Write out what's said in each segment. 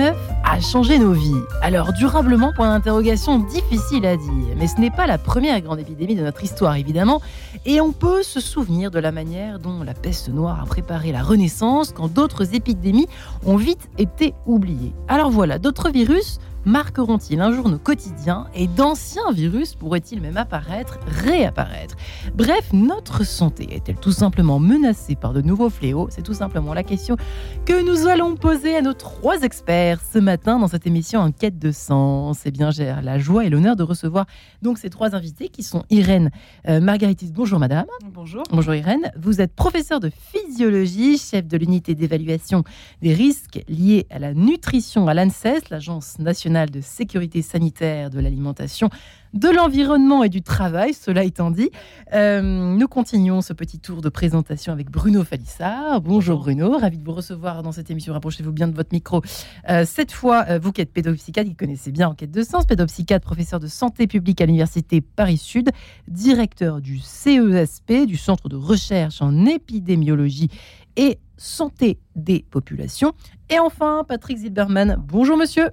Covid-19 a changé nos vies. Alors durablement, point d'interrogation difficile à dire. Mais ce n'est pas la première grande épidémie de notre histoire, évidemment. Et on peut se souvenir de la manière dont la peste noire a préparé la Renaissance quand d'autres épidémies ont vite été oubliées. Alors voilà, d'autres virus marqueront-ils un jour nos quotidiens et d'anciens virus pourraient-ils même apparaître, réapparaître? Bref, notre santé est-elle tout simplement menacée par de nouveaux fléaux? C'est tout simplement la question que nous allons poser à nos trois experts ce matin dans cette émission En quête de sens. Eh bien, j'ai la joie et l'honneur de recevoir donc ces trois invités qui sont Irène euh, Margaritis. Bonjour madame. Bonjour. Bonjour Irène. Vous êtes professeur de physiologie, chef de l'unité d'évaluation des risques liés à la nutrition à l'ANSES, l'Agence nationale de sécurité sanitaire de l'alimentation, de l'environnement et du travail. Cela étant dit, euh, nous continuons ce petit tour de présentation avec Bruno Falissard. Bonjour, Bruno, ravi de vous recevoir dans cette émission. Rapprochez-vous bien de votre micro. Euh, cette fois, euh, vous qui êtes pédopsychiatre, qui connaissez bien Enquête de sens, pédopsychiatre, professeur de santé publique à l'Université Paris-Sud, directeur du CESP, du Centre de recherche en épidémiologie et santé des populations. Et enfin, Patrick Zilberman. Bonjour, monsieur.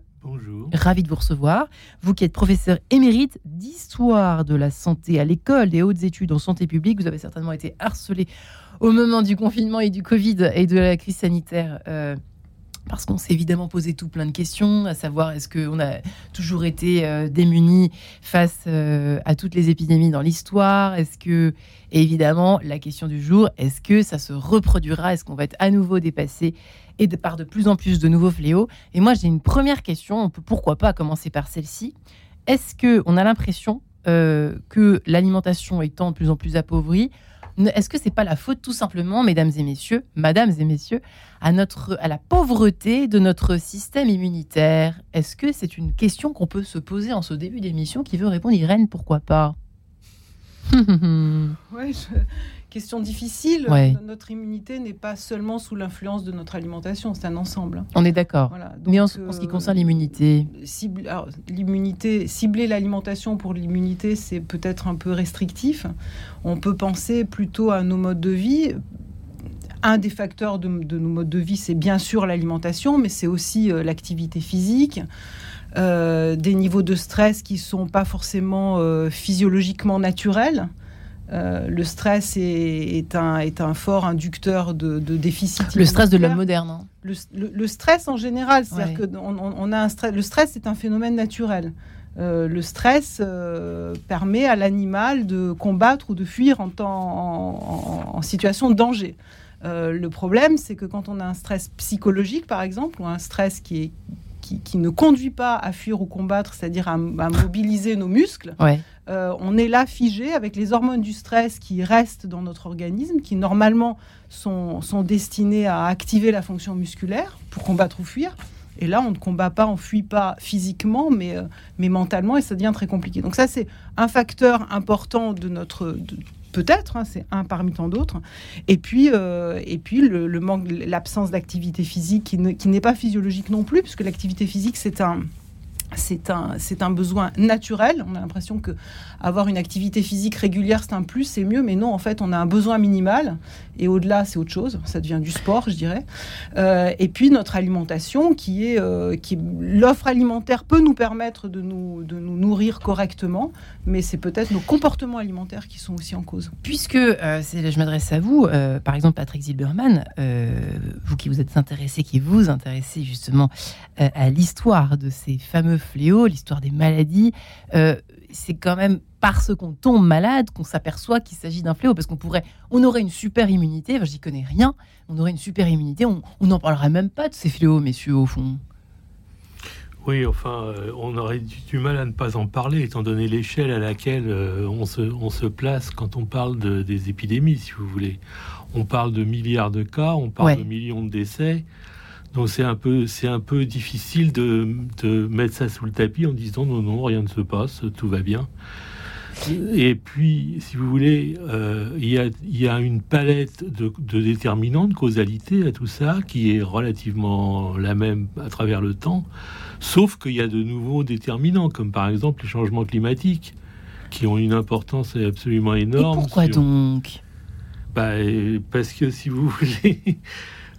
Bonjour. Ravi de vous recevoir. Vous qui êtes professeur émérite d'histoire de la santé à l'école des hautes études en santé publique, vous avez certainement été harcelé au moment du confinement et du Covid et de la crise sanitaire. Euh, parce qu'on s'est évidemment posé tout plein de questions, à savoir est-ce qu'on a toujours été euh, démunis face euh, à toutes les épidémies dans l'histoire? Est-ce que, évidemment, la question du jour, est-ce que ça se reproduira? Est-ce qu'on va être à nouveau dépassé et par de plus en plus de nouveaux fléaux? Et moi, j'ai une première question, on peut pourquoi pas commencer par celle-ci. Est-ce qu'on a l'impression euh, que l'alimentation étant de plus en plus appauvrie, est-ce que c'est pas la faute tout simplement, mesdames et messieurs, madames et messieurs, à à la pauvreté de notre système immunitaire? Est-ce que c'est une question qu'on peut se poser en ce début d'émission Qui veut répondre Irène, pourquoi pas? Ouais, question difficile. Notre immunité n'est pas seulement sous l'influence de notre alimentation, c'est un ensemble. On est d'accord. Mais en, ce qui euh, concerne l'immunité L'immunité, cibler l'alimentation pour l'immunité, c'est peut-être un peu restrictif. On peut penser plutôt à nos modes de vie. Un des facteurs de, nos modes de vie, c'est bien sûr l'alimentation, mais c'est aussi euh, l'activité physique. Euh, des niveaux de stress qui sont pas forcément physiologiquement naturels. Euh, le stress est, un, est, un, fort inducteur de, de déficit. Le stress de l'homme moderne. Hein. Le, stress en général, c'est-à-dire que on, a un stress. Le stress est un phénomène naturel. Euh, le stress euh, permet à l'animal de combattre ou de fuir en, temps, en, situation de danger. le problème, c'est que quand on a un stress psychologique, par exemple, ou un stress qui est qui, ne conduit pas à fuir ou combattre, c'est-à-dire à, mobiliser nos muscles, euh, on est là figé avec les hormones du stress qui restent dans notre organisme, qui normalement sont, sont destinées à activer la fonction musculaire pour combattre ou fuir. Et là, on ne combat pas, on fuit pas physiquement, mais, euh, mais mentalement, et ça devient très compliqué. Donc ça, c'est un facteur important de notre, peut-être, hein, c'est un parmi tant d'autres. Et puis, euh, et puis le, manque, l'absence d'activité physique qui, n'est pas physiologique non plus, puisque l'activité physique, c'est un c'est un, c'est un besoin naturel. On a l'impression que avoir une activité physique régulière, c'est un plus, c'est mieux. Mais non, en fait, on a un besoin minimal. Et au-delà, c'est autre chose. Ça devient du sport, je dirais. Euh, et puis, notre alimentation, qui est, euh, qui l'offre alimentaire peut nous permettre de nous, de nous nourrir correctement. Mais c'est peut-être nos comportements alimentaires qui sont aussi en cause. Puisque euh, je m'adresse à vous, par exemple, Patrick Zilberman, vous qui vous êtes intéressé, qui vous intéressez justement à l'histoire de ces fameux fléau, l'histoire des maladies, euh, c'est quand même parce qu'on tombe malade qu'on s'aperçoit qu'il s'agit d'un fléau. Parce qu'on pourrait, on aurait une super immunité, enfin, j'y connais rien, on aurait une super immunité, on n'en parlerait même pas de ces fléaux, messieurs, au fond. Oui, enfin, euh, on aurait du, mal à ne pas en parler, étant donné l'échelle à laquelle euh, on, se, on, se, place quand on parle de, des épidémies, si vous voulez. On parle de milliards de cas, on parle de millions de décès. Donc c'est un peu, c'est un peu difficile de, mettre ça sous le tapis en disant non, non, rien ne se passe, tout va bien. Et puis, si vous voulez, euh, il, y a, une palette de, déterminants, de causalité à tout ça, qui est relativement la même à travers le temps, sauf qu'il y a de nouveaux déterminants, comme par exemple les changements climatiques, qui ont une importance absolument énorme. pourquoi donc? Bah, Parce que si vous voulez,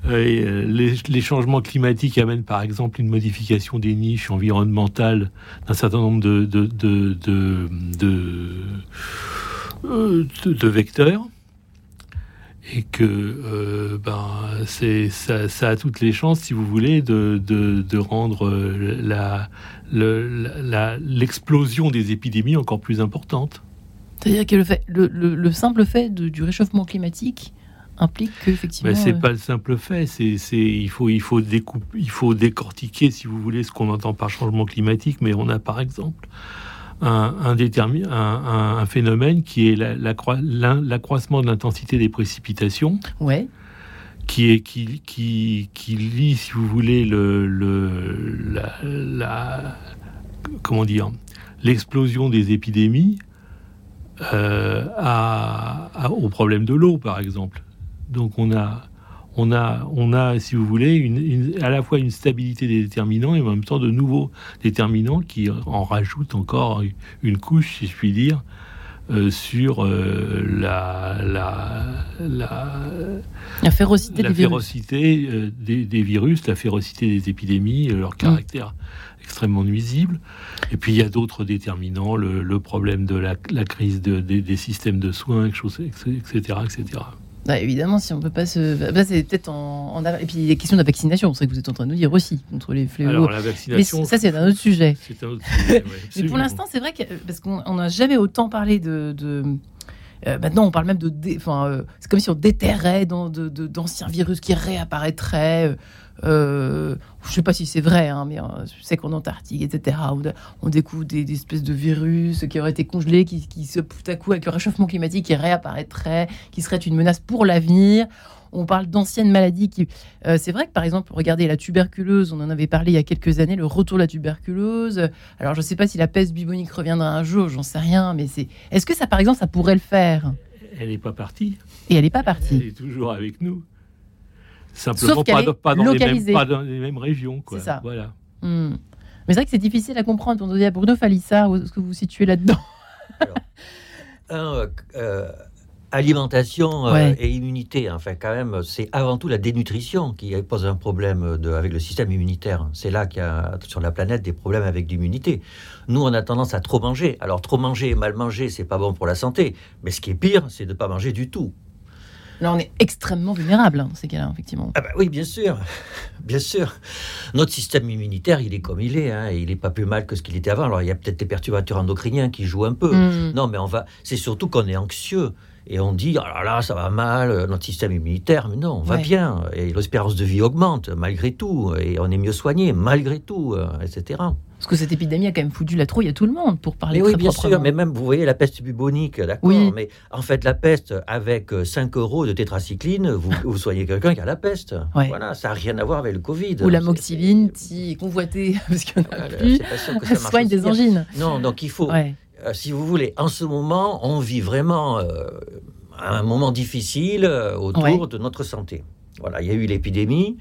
Euh, les, changements climatiques amènent par exemple une modification des niches environnementales d'un certain nombre de, de, vecteurs. Et que euh, ben, ça, a toutes les chances, si vous voulez, de, rendre l'explosion des épidémies encore plus importante. C'est-à-dire que le, simple fait du réchauffement climatique implique que effectivement. c'est euh, pas le simple fait. C'est, il faut, il faut découper, il faut décortiquer, si vous voulez, ce qu'on entend par changement climatique. Mais on a par exemple un, un, un, phénomène qui est l'accroissement de l'intensité des précipitations. Ouais. Qui, est, qui, qui, qui lie, si vous voulez, le, le la, comment dire, l'explosion des épidémies euh, à, au problème de l'eau, par exemple. Donc on a, on a, on a, si vous voulez, une, à la fois une stabilité des déterminants et en même temps de nouveaux déterminants qui en rajoutent encore une couche, si je puis dire, euh, sur euh, la, la, la, férocité, la des, férocité virus. Des, des, virus, la férocité des épidémies, leur caractère extrêmement nuisible. Et puis il y a d'autres déterminants, le, problème de la, crise des systèmes de soins, etc. etc. Bah, évidemment, si on peut pas se. Bah, c'est peut-être en, Et puis les questions de la vaccination, c'est que vous êtes en train de nous dire aussi, contre les fléaux. Alors la vaccination. Mais ça, c'est un autre sujet. C'est un autre sujet. Mais pour l'instant, c'est vrai que. Parce qu'on n'a jamais autant parlé de. Euh, maintenant, on parle même de. Enfin, euh, c'est comme si on déterrait d'anciens virus qui réapparaîtraient. Euh, je ne sais pas si c'est vrai, hein, mais je sais qu'en Antarctique, etc., on, découvre des, espèces de virus qui auraient été congelés, qui, qui se, tout à coup, avec le réchauffement climatique, qui réapparaîtraient, qui seraient une menace pour l'avenir. On parle d'anciennes maladies qui. c'est vrai que par exemple, regardez la tuberculose, on en avait parlé il y a quelques années, le retour de la tuberculose. Alors je ne sais pas si la peste bubonique reviendra un jour, j'en sais rien, mais c'est. Est-ce que ça, par exemple, ça pourrait le faire? Elle n'est pas partie. Et elle n'est pas partie. Elle est toujours avec nous. Simplement pas, pas, dans les mêmes, pas, dans les mêmes, régions. C'est ça. Voilà. Hmm. Mais c'est vrai que c'est difficile à comprendre. On dit à Bruno Falissa, où est-ce que vous vous situez là-dedans euh, alimentation euh, et immunité. Enfin, quand même, c'est avant tout la dénutrition qui pose un problème de, avec le système immunitaire. C'est là qu'il y a sur la planète des problèmes avec l'immunité. Nous, on a tendance à trop manger. Alors, trop manger et mal manger, c'est pas bon pour la santé. Mais ce qui est pire, c'est de ne pas manger du tout. Là, on est extrêmement vulnérable hein, dans ces cas-là, effectivement. Ah bah oui, bien sûr, bien sûr. Notre système immunitaire, il est comme il est. Hein, il n'est pas plus mal que ce qu'il était avant. Alors, il y a peut-être des perturbateurs endocriniens qui jouent un peu. Hmm. Non, mais on va. C'est surtout qu'on est anxieux et on dit, oh là là, ça va mal, notre système immunitaire, mais non, on va bien, et l'espérance de vie augmente malgré tout, et on est mieux soigné malgré tout, euh, etc. Parce que cette épidémie a quand même foutu la trouille à tout le monde, pour parler mais Oui, bien sûr, mais même, vous voyez, la peste bubonique, d'accord, mais en fait, la peste, avec 5 euros de tétracycline, vous, vous soignez quelqu'un qui a la peste. Voilà, ça n'a rien à voir avec le Covid. Ou la moxiline, si convoitée, parce en a plus, ça soigne des angines. Non, donc il faut... Euh, si vous voulez, en ce moment, on vit vraiment euh, un moment difficile euh, autour de notre santé. Voilà, il y a eu l'épidémie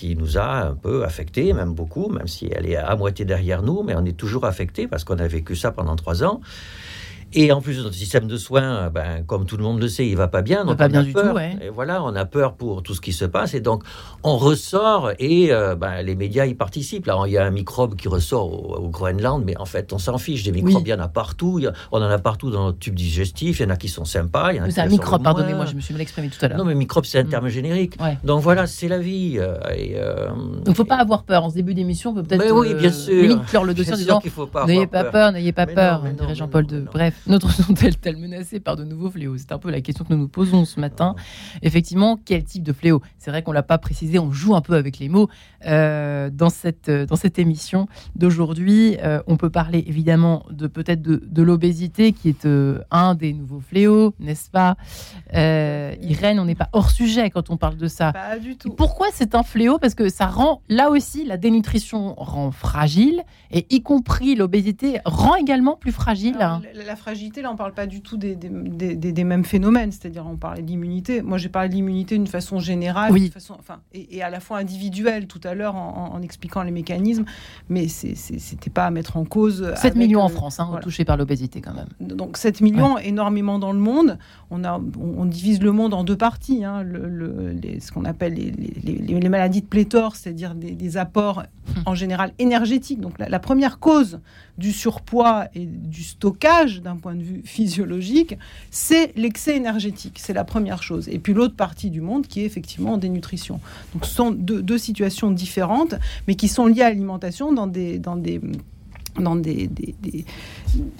qui nous a un peu affectés, même beaucoup, même si elle est à moitié derrière nous, mais on est toujours affecté parce qu'on a vécu ça pendant trois ans. Et en plus, notre système de soins, ben, comme tout le monde le sait, il va pas bien. Donc pas bien du tout. Ouais. Et voilà, on a peur pour tout ce qui se passe. Et donc, on ressort et euh, ben, les médias y participent. Là, il y a un microbe qui ressort au, Groenland, mais en fait, on s'en fiche. Des microbes, il y en a partout. on en a partout dans notre tube digestif. Il y en a qui sont sympas. C'est un microbe, pardonnez-moi, je me suis mal exprimé tout à l'heure. Non, mais microbe, c'est un mm. terme générique. Donc voilà, c'est la vie. Euh, et, euh, il ne faut pas avoir peur. En ce début d'émission, on peut peut-être. oui, bien sûr. Limite clore le dossier en disant N'ayez pas peur, n'ayez pas peur, dirait Jean-Paul II. Bref, notre est-elle menacée par de nouveaux fléaux? C'est un peu la question que nous nous posons ce matin. Effectivement, quel type de fléau? C'est vrai qu'on l'a pas précisé, on joue un peu avec les mots euh, dans, cette, euh, dans cette émission d'aujourd'hui. Euh, on peut parler évidemment de peut-être de, de l'obésité qui est un des nouveaux fléaux, n'est-ce pas? Irène, on n'est pas hors sujet quand on parle de ça. Pas du tout. pourquoi c'est un fléau? Parce que ça rend, là aussi, la dénutrition rend fragile, et y compris l'obésité rend également plus fragile. la, la fragilité, là, on ne parle pas du tout des, des, mêmes phénomènes. C'est-à-dire, on parlait d'immunité. Moi, j'ai parlé de l'immunité d'une façon générale, oui. façon, enfin, et, à la fois individuelle tout à l'heure en, expliquant les mécanismes, mais ce n'était pas à mettre en cause. 7 millions en France, hein, touchés par l'obésité quand même. Donc 7 millions, énormément dans le monde. On, a, on, divise le monde en deux parties. Hein. Le, ce qu'on appelle les, les, maladies de pléthore, c'est-à-dire des, apports hum. en général énergétiques. Donc la première cause du surpoids et du stockage d'un point de vue physiologique, c'est l'excès énergétique. C'est la première chose. Et puis l'autre partie du monde qui est effectivement dénutrition. Donc ce sont deux, situations différentes, mais qui sont liées à l'alimentation dans des, dans des dans des,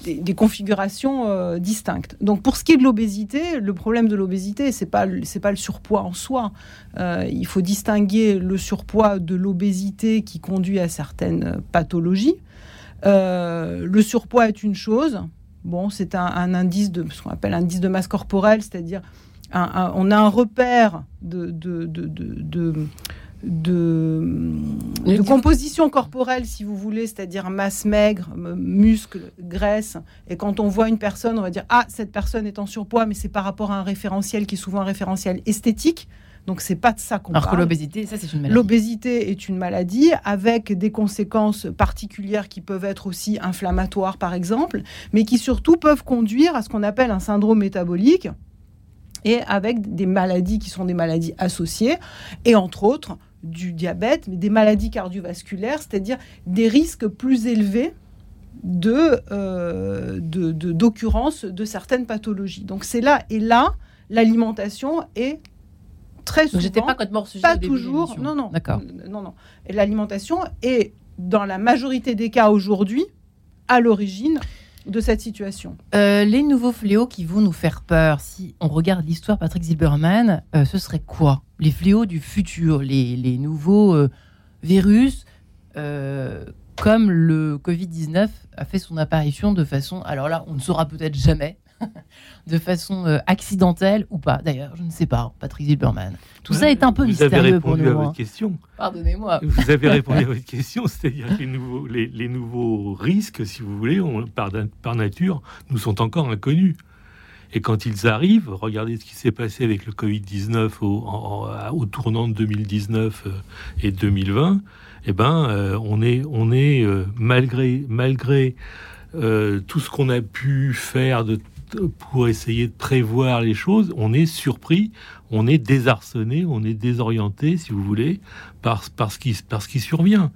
des, configurations euh, distinctes. Donc pour ce qui est de l'obésité, le problème de l'obésité, ce n'est pas, pas le surpoids en soi. Euh, il faut distinguer le surpoids de l'obésité qui conduit à certaines pathologies. Euh, le surpoids est une chose. Bon, c'est un, indice de ce qu'on appelle un indice de masse corporelle, c'est-à-dire on a un repère de, de, de, de composition corporelle, si vous voulez, c'est-à-dire masse maigre, muscle, graisse. Et quand on voit une personne, on va dire ah cette personne est en surpoids, mais c'est par rapport à un référentiel qui est souvent un référentiel esthétique. Donc c'est pas de ça qu'on parle. Alors que l'obésité, ça c'est une maladie. L'obésité est une maladie avec des conséquences particulières qui peuvent être aussi inflammatoires par exemple, mais qui surtout peuvent conduire à ce qu'on appelle un syndrome métabolique et avec des maladies qui sont des maladies associées et entre autres du diabète, mais des maladies cardiovasculaires, c'est-à-dire des risques plus élevés de euh, d'occurrence de, de certaines pathologies. Donc c'est là et là l'alimentation est très souvent. J'étais pas complètement sujet Pas toujours. Non, non. D'accord. Non, non. Et l'alimentation est, dans la majorité des cas aujourd'hui, à l'origine de cette situation. Euh, les nouveaux fléaux qui vont nous faire peur, si on regarde l'histoire Patrick Zilberman, euh, ce serait quoi? Les fléaux du futur, les, les nouveaux euh, virus, comme le Covid-19 a fait son apparition de façon, alors là, on ne saura peut-être jamais, de façon euh, accidentelle ou pas. D'ailleurs, je ne sais pas, Patrick Zilberman. Tout ça est un peu vous avez répondu à votre hein. question. Pardonnez-moi. Vous avez répondu à votre question, c'est-à-dire que les nouveaux, les, nouveaux, risques, si vous voulez, par, par nature, nous sont encore inconnus. Et quand ils arrivent, regardez ce qui s'est passé avec le Covid-19 au, au, tournant de 2019 euh, et 2020. Eh ben, euh, on est, on est malgré, malgré tout ce qu'on a pu faire de pour essayer de prévoir les choses, on est surpris, on est désarçonné, on est désorienté, si vous voulez, par, ce, qui, survient.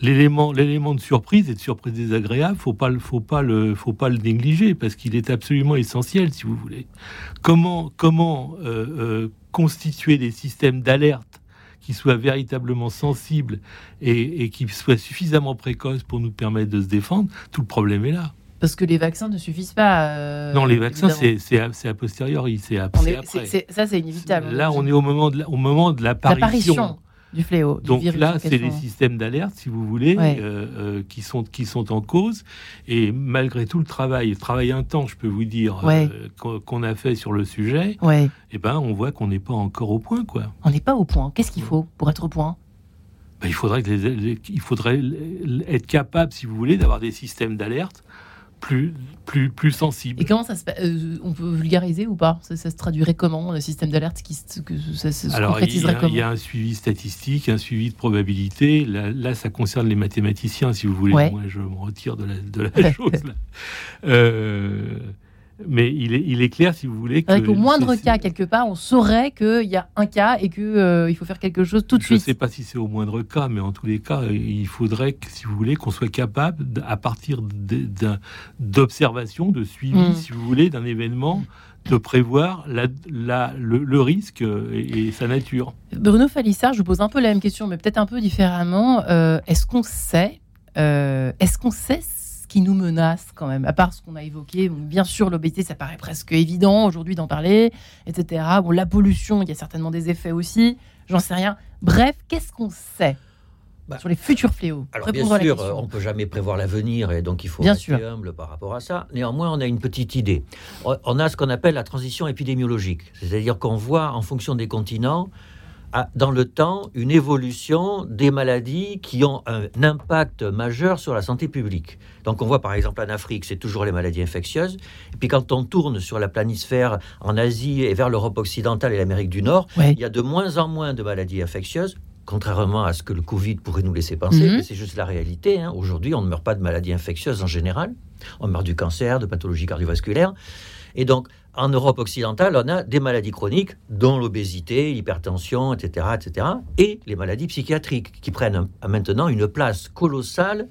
L'élément, de surprise et de surprise désagréable, faut pas, faut pas le, négliger parce qu'il est absolument essentiel, si vous voulez. Comment, comment euh, euh, constituer des systèmes d'alerte qui soient véritablement sensibles et, et qui soient suffisamment précoces pour nous permettre de se défendre Tout le problème est là. Parce que les vaccins ne suffisent pas. Euh, non, les vaccins, c'est a, posteriori, c'est après. ça, c'est inévitable. Là, on est au moment de, au moment de l'apparition du fléau. Donc là, c'est les systèmes d'alerte, si vous voulez, euh, euh, qui, sont, qui sont en cause. Et malgré tout le travail, le travail intense, je peux vous dire, qu'on a fait sur le sujet, ouais. eh ben, on voit qu'on n'est pas encore au point. Quoi. On n'est pas au point. Qu'est-ce qu'il faut pour être au point? Ben, il, faudrait que il faudrait être capable, si vous voulez, d'avoir des systèmes d'alerte plus, plus, plus sensible. Et comment ça se euh, On peut vulgariser ou pas? Ça, se traduirait comment Le système d'alerte qui que ça, se Alors, il y, a, un suivi statistique, un suivi de probabilité. Là, ça concerne les mathématiciens, si vous voulez. Moi, je me retire de la, de la chose. Là. Euh, mais il est, il est clair, si vous voulez, qu'au moindre cas, quelque part, on saurait qu'il y a un cas et qu'il euh, il faut faire quelque chose tout de suite. Je ne sais pas si c'est au moindre cas, mais en tous les cas, il faudrait, que, si vous voulez, qu'on soit capable, à partir d'observation, de suivi, mm. si vous voulez, d'un événement, de prévoir la, la, le, risque et, sa nature. Bruno Falissard, je vous pose un peu la même question, mais peut-être un peu différemment. Euh, est-ce qu'on sait, euh, est-ce qu'on sait qui nous menace quand même, à part ce qu'on a évoqué. bien sûr, l'obésité, ça paraît presque évident aujourd'hui d'en parler, etc. Bon, la pollution, il y a certainement des effets aussi. J'en sais rien. Bref, qu'est-ce qu'on sait bah, sur les futurs fléaux? Alors bien sûr, on ne peut jamais prévoir l'avenir et donc il faut bien être humble par rapport à ça. Néanmoins, on a une petite idée. On a ce qu'on appelle la transition épidémiologique, c'est-à-dire qu'on voit en fonction des continents dans le temps une évolution des maladies qui ont un impact majeur sur la santé publique. Donc on voit par exemple en Afrique, c'est toujours les maladies infectieuses. Et puis quand on tourne sur la planisphère en Asie et vers l'Europe occidentale et l'Amérique du Nord, il y a de moins en moins de maladies infectieuses contrairement à ce que le Covid pourrait nous laisser penser, mhm. c'est juste la réalité. Hein. Aujourd'hui, on ne meurt pas de maladies infectieuses en général. On meurt du cancer, de pathologies cardiovasculaires. Et donc, en Europe occidentale, on a des maladies chroniques, dont l'obésité, l'hypertension, etc., etc., et les maladies psychiatriques, qui prennent maintenant une place colossale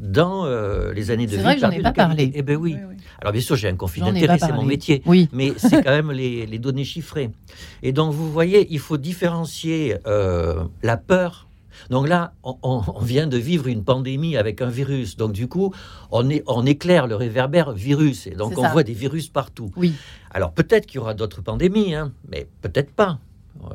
dans euh, les années de vie. C'est vrai que j'en ai pas parlé. Eh bien oui. Alors bien sûr, j'ai un conflit d'intérêt, c'est mon métier. Oui. Mais c'est quand même les, données chiffrées. Et donc, vous voyez, il faut différencier euh, la peur donc là, on, vient de vivre une pandémie avec un virus. Donc du coup, on, est, on éclaire le réverbère virus. Et donc on voit des virus partout. Oui. Alors peut-être qu'il y aura d'autres pandémies, hein, mais peut-être pas.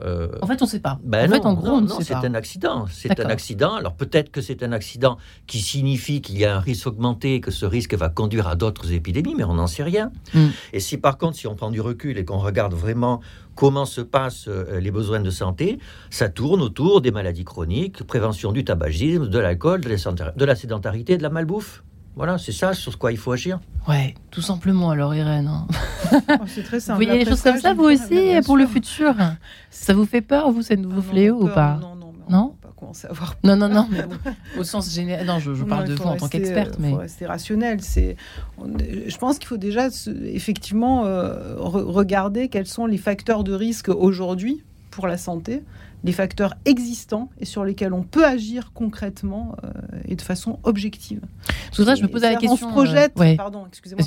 Euh, en fait, on ne sait pas. Ben en fait, en gros, c'est un accident. C'est un accident. Alors peut-être que c'est un accident qui signifie qu'il y a un risque augmenté, que ce risque va conduire à d'autres épidémies, mais on n'en sait rien. Hmm. Et si par contre, si on prend du recul et qu'on regarde vraiment comment se passent euh, les besoins de santé, ça tourne autour des maladies chroniques, prévention du tabagisme, de l'alcool, de la sédentarité, de la malbouffe. Voilà, c'est ça sur quoi il faut agir. Ouais, tout simplement alors Irène. Hein. Oh, c'est très simple. Vous voyez les choses comme ça vous aussi pour le futur? Ça vous fait peur vous ces nouveaux ah fléaux ou pas? Non, non, non? Pas commencer à avoir Non, non, non, mais au sens général. Non, je, parle de vous en tant qu'experte, mais c'est rationnel. C'est, je pense qu'il faut déjà effectivement euh, regarder quels sont les facteurs de risque aujourd'hui pour la santé les facteurs existants et sur lesquels on peut agir concrètement euh, et de façon objective. Tout ça, je me pose la question. On se projette, euh, pardon, excusez-moi.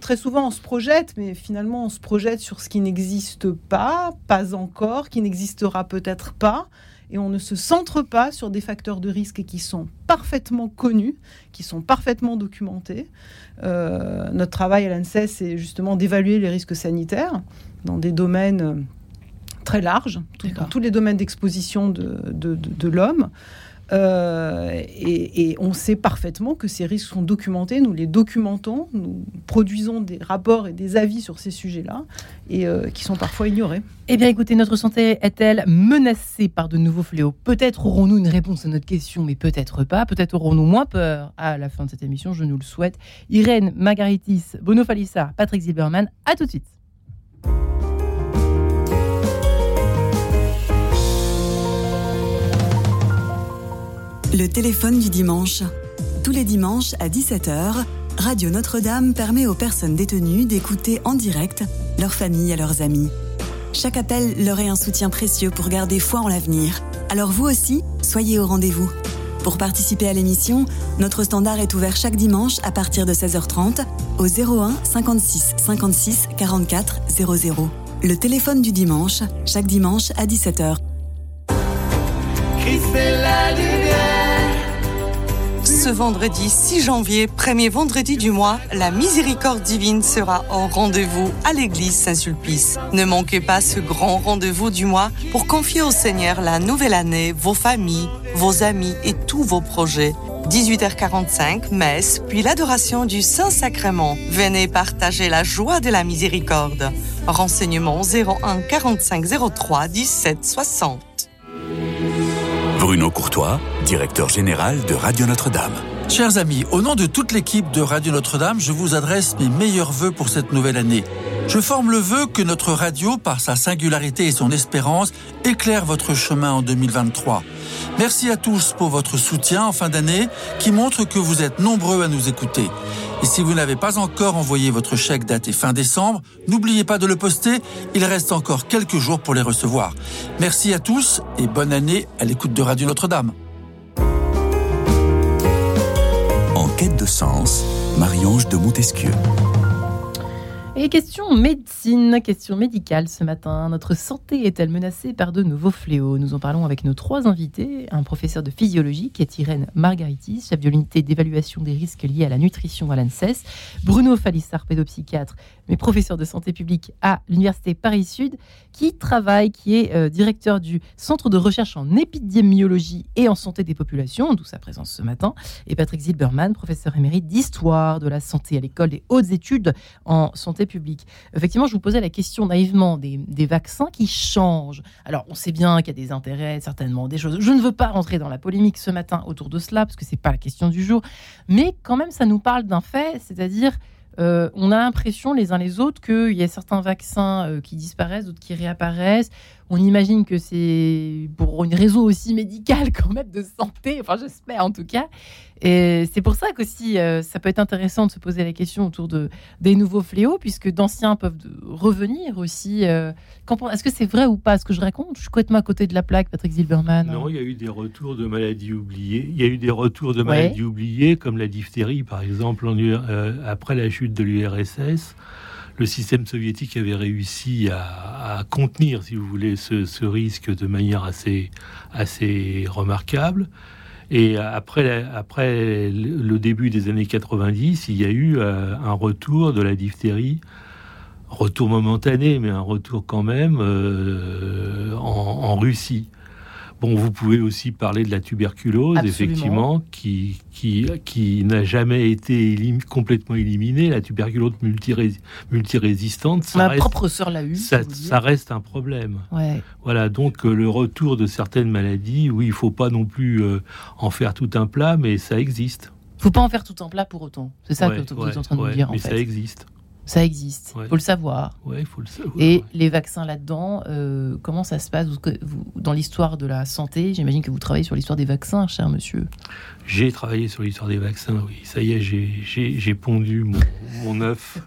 très souvent, on se projette, mais finalement, on se projette sur ce qui n'existe pas, pas encore, qui n'existera peut-être pas. Et on ne se centre pas sur des facteurs de risque qui sont parfaitement connus, qui sont parfaitement documentés. Euh, notre travail à l'ANSES, c'est justement d'évaluer les risques sanitaires dans des domaines très large, dans tous les domaines d'exposition de, de, l'homme. Euh, et, on sait parfaitement que ces risques sont documentés, nous les documentons, nous produisons des rapports et des avis sur ces sujets-là, et euh, qui sont parfois ignorés. Eh bien écoutez, notre santé est-elle menacée par de nouveaux fléaux? Peut-être aurons-nous une réponse à notre question, mais peut-être pas. Peut-être aurons-nous moins peur à la fin de cette émission, je nous le souhaite. Irène Margaritis, Bono Falissa, Patrick Zilberman, à tout de suite. Le téléphone du dimanche. Tous les dimanches à 17h, Radio Notre-Dame permet aux personnes détenues d'écouter en direct leur famille et leurs amis. Chaque appel leur est un soutien précieux pour garder foi en l'avenir. Alors vous aussi, soyez au rendez-vous. Pour participer à l'émission, notre standard est ouvert chaque dimanche à partir de 16h30 au 01 56 56 44 00. Le téléphone du dimanche, chaque dimanche à 17h. Ce vendredi 6 janvier, premier vendredi du mois, la miséricorde divine sera en rendez-vous à l'église Saint-Sulpice. Ne manquez pas ce grand rendez-vous du mois pour confier au Seigneur la nouvelle année, vos familles, vos amis et tous vos projets. 18h45, messe, puis l'adoration du Saint-Sacrement. Venez partager la joie de la miséricorde. Renseignements 01 45 03 17 60. Bruno Courtois, directeur général de Radio Notre-Dame. Chers amis, au nom de toute l'équipe de Radio Notre-Dame, je vous adresse mes meilleurs voeux pour cette nouvelle année. Je forme le vœu que notre radio, par sa singularité et son espérance, éclaire votre chemin en 2023. Merci à tous pour votre soutien en fin d'année qui montre que vous êtes nombreux à nous écouter. Et si vous n'avez pas encore envoyé votre chèque daté fin décembre, n'oubliez pas de le poster, il reste encore quelques jours pour les recevoir. Merci à tous et bonne année à l'écoute de Radio Notre-Dame. En quête de sens, Marie-Ange de Montesquieu. Et question médecine, question médicale ce matin. Notre santé est-elle menacée par de nouveaux fléaux? Nous en parlons avec nos trois invités. Un professeur de physiologie qui est Irène Margaritis, chef de l'unité d'évaluation des risques liés à la nutrition à l'ANSES. Bruno Falissard, pédopsychiatre, mais professeur de santé publique à l'Université Paris-Sud, qui travaille, qui est euh, directeur du Centre de recherche en épidémiologie et en santé des populations, d'où sa présence ce matin. Et Patrick Zilberman, professeur émérite d'histoire de la santé à l'école des hautes études en santé publique. Effectivement, je vous posais la question naïvement des, des vaccins qui changent. Alors, on sait bien qu'il y a des intérêts, certainement, des choses. Je ne veux pas rentrer dans la polémique ce matin autour de cela, parce que c'est pas la question du jour. Mais quand même, ça nous parle d'un fait, c'est-à-dire on a l'impression les uns les autres qu'il y a certains vaccins euh, qui disparaissent, d'autres qui réapparaissent. On imagine que c'est pour une raison aussi médicale quand même de santé, enfin j'espère en tout cas. Et c'est pour ça qu'aussi euh, ça peut être intéressant de se poser la question autour de, des nouveaux fléaux, puisque d'anciens peuvent revenir aussi. Est-ce que c'est vrai ou pas? Ce que je raconte Je suis complètement à côté de la plaque, Patrick Zilberman. Non, il y a eu des retours de maladies oubliées. Il y a eu des retours de maladies oubliées, comme la diphtérie par exemple, après la chute de l'URSS, le système soviétique avait réussi à, contenir, si vous voulez, ce, risque de manière assez, assez remarquable. Et après, après le début des années 90, il y a eu euh, un retour de la diphtérie, retour momentané, mais un retour quand même euh, en Russie. Bon, vous pouvez aussi parler de la tuberculose, effectivement, qui, qui, qui n'a jamais été complètement éliminée. La tuberculose multirésistante, ça Ma reste, propre sœur l'a eu. Ça, ça, reste un problème. Ouais. Voilà, donc euh, le retour de certaines maladies, oui, il faut pas non plus euh, en faire tout un plat, mais ça existe. Il faut pas en faire tout un plat pour autant. C'est ça que vous êtes en train de dire. Mais ça existe. Ça existe, il faut le savoir. Ouais, faut le savoir. Et les vaccins là-dedans, euh, comment ça se passe? Dans l'histoire de la santé, j'imagine que vous travaillez sur l'histoire des vaccins, cher monsieur. J'ai travaillé sur l'histoire des vaccins, oui. Ça y est, j'ai pondu mon, mon œuf.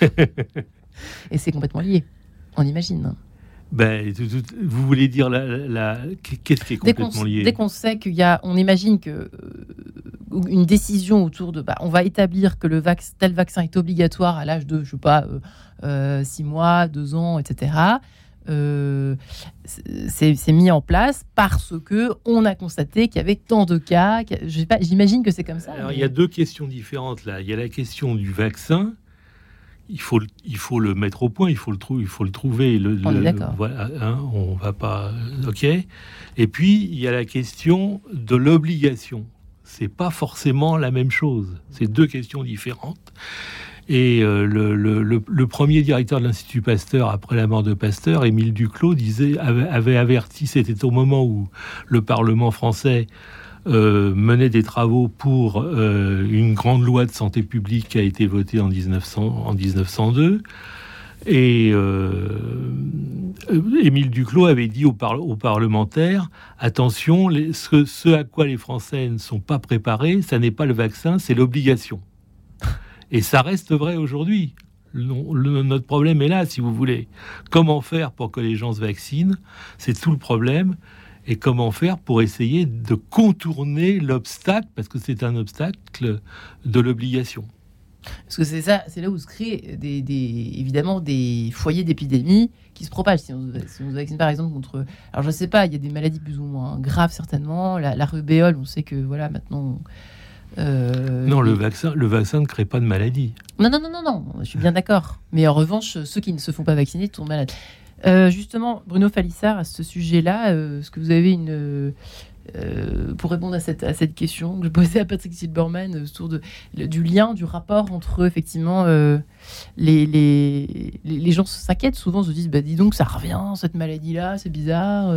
Et c'est complètement lié, on imagine. Ben, vous voulez dire la, qu'est-ce qui est complètement lié Dès qu'on sait qu'il y a, on imagine que euh, une décision autour de, bah, on va établir que le tel vaccin est obligatoire à l'âge de, je sais pas, euh, euh, six mois, deux ans, etc. c'est mis en place parce que on a constaté qu'il y avait tant de cas. J'imagine que c'est comme ça. Alors il y a deux questions différentes là. Il y a la question du vaccin il faut, il faut le mettre au point, il faut le, trouver, il faut le trouver. Le, on est d'accord. Voilà, hein, on va pas. Ok. Et puis il y a la question de l'obligation. C'est pas forcément la même chose. C'est deux questions différentes. Et euh, le, le, premier directeur de l'Institut Pasteur, après la mort de Pasteur, Émile Duclos, disait, avait, avait averti, c'était au moment où le Parlement français euh, menait des travaux pour euh, une grande loi de santé publique qui a été votée en, 1900, en 1902. Et euh, Émile Duclos avait dit aux, parlementaires attention, ce, à quoi les Français ne sont pas préparés, ça n'est pas le vaccin, c'est l'obligation. Et ça reste vrai aujourd'hui. notre problème est là, si vous voulez. Comment faire pour que les gens se vaccinent? C'est tout le problème et comment faire pour essayer de contourner l'obstacle, parce que c'est un obstacle de l'obligation. Parce que c'est ça, c'est là où se créent des, évidemment des foyers d'épidémie qui se propagent. Si on, si on, vaccine par exemple contre, alors je ne sais pas, il y a des maladies plus ou moins graves certainement. La, rubéole, on sait que voilà maintenant. Euh, non, le vaccin, le vaccin ne crée pas de maladie. Non, non, non, non, non, je suis bien d'accord. Mais en revanche, ceux qui ne se font pas vacciner tombent malades. Euh, justement, Bruno Falissard, à ce sujet-là, euh, est-ce que vous avez une, euh, pour répondre à cette, à cette question que je posais à Patrick Silberman euh, autour de, du lien, du rapport entre effectivement euh, les, les, les, gens s'inquiètent souvent, se disent bah, dis donc, ça revient, cette maladie-là, c'est bizarre.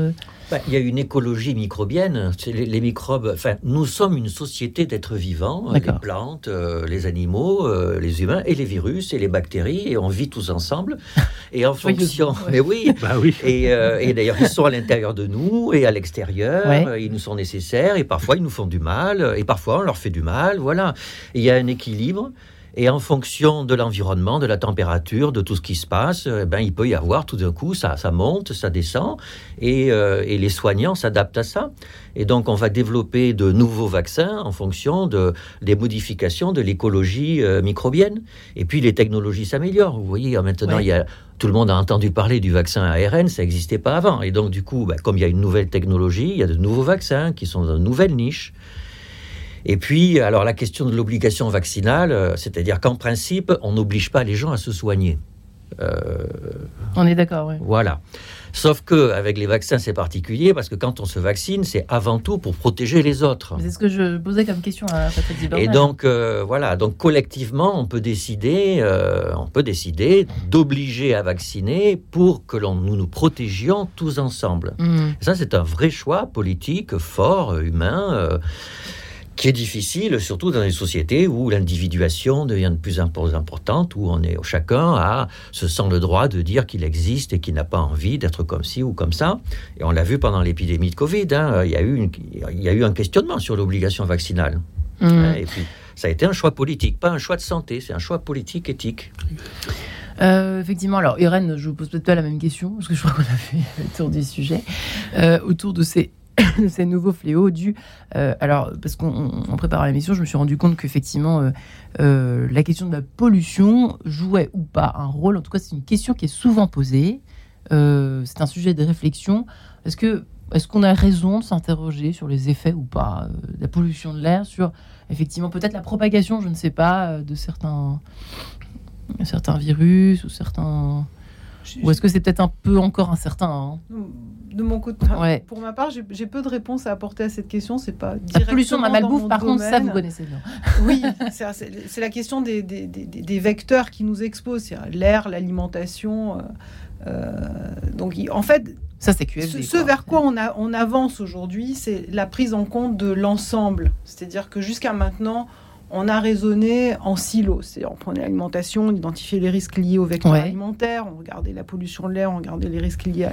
Bah, il y a une écologie microbienne. Les, les, microbes, enfin, nous sommes une société d'êtres vivants, les plantes, les animaux, les humains et les virus et les bactéries, et on vit tous ensemble. Et en fonction. Mais oui, bah oui. Et, et d'ailleurs, ils sont à l'intérieur de nous et à l'extérieur. Ils nous sont nécessaires et parfois ils nous font du mal et parfois on leur fait du mal. Voilà. il y a un équilibre. Et en fonction de l'environnement, de la température, de tout ce qui se passe, eh ben, il peut y avoir tout d'un coup, ça, ça monte, ça descend, et, euh, et les soignants s'adaptent à ça. Et donc, on va développer de nouveaux vaccins en fonction de, des modifications de l'écologie euh, microbienne. Et puis, les technologies s'améliorent. Vous voyez, maintenant, il y a, tout le monde a entendu parler du vaccin ARN, ça n'existait pas avant. Et donc, du coup, ben, comme il y a une nouvelle technologie, il y a de nouveaux vaccins qui sont dans de nouvelles niches. Et puis, alors la question de l'obligation vaccinale, euh, c'est-à-dire qu'en principe, on n'oblige pas les gens à se soigner. on est d'accord, oui. Voilà. Sauf que avec les vaccins, c'est particulier parce que quand on se vaccine, c'est avant tout pour protéger les autres. C'est ce que je posais comme question à Patrick Et donc euh, voilà, donc collectivement, on peut décider, euh, on peut décider d'obliger à vacciner pour que l'on nous nous protégions tous ensemble. Mmh. ça, c'est un vrai choix politique fort, humain. Euh, qui est difficile, surtout dans les sociétés où l'individuation devient de plus en plus importante, où on est chacun a se sent le droit de dire qu'il existe et qu'il n'a pas envie d'être comme ci ou comme ça. Et on l'a vu pendant l'épidémie de Covid. Hein, il y a eu il y a eu un questionnement sur l'obligation vaccinale. Mmh. Hein, et puis ça a été un choix politique, pas un choix de santé, c'est un choix politique éthique. Euh, effectivement, alors Irène, je vous pose peut-être pas la même question, parce que je crois qu'on a fait le tour du sujet, euh, autour de ces ces nouveaux fléaux dus. Euh, alors, parce qu'en préparant l'émission, je me suis rendu compte qu'effectivement, euh, euh, la question de la pollution jouait ou pas un rôle. En tout cas, c'est une question qui est souvent posée. c'est un sujet de réflexion. Est-ce que est-ce qu'on a raison de s'interroger sur les effets ou pas de la pollution de l'air, sur effectivement peut-être la propagation, je ne sais pas, de certains, certains virus ou certains ou est-ce que c'est peut-être un peu encore incertain hein De mon côté, pour ma part, j'ai peu de réponses à apporter à cette question. C'est pas la pollution de la malbouffe, par contre, ça vous connaissez bien. oui, c'est la question des, des, des, vecteurs qui nous exposent, l'air, l'alimentation. Euh, euh, donc, en fait, ça, c'est QFD, ce, vers quoi on, a, on avance aujourd'hui, c'est la prise en compte de l'ensemble. C'est-à-dire que jusqu'à maintenant, on a raisonné en silo. C'est on prenait l'alimentation, on identifiait les risques liés au vecteur alimentaire, on regardait la pollution de l'air, on regardait les risques liés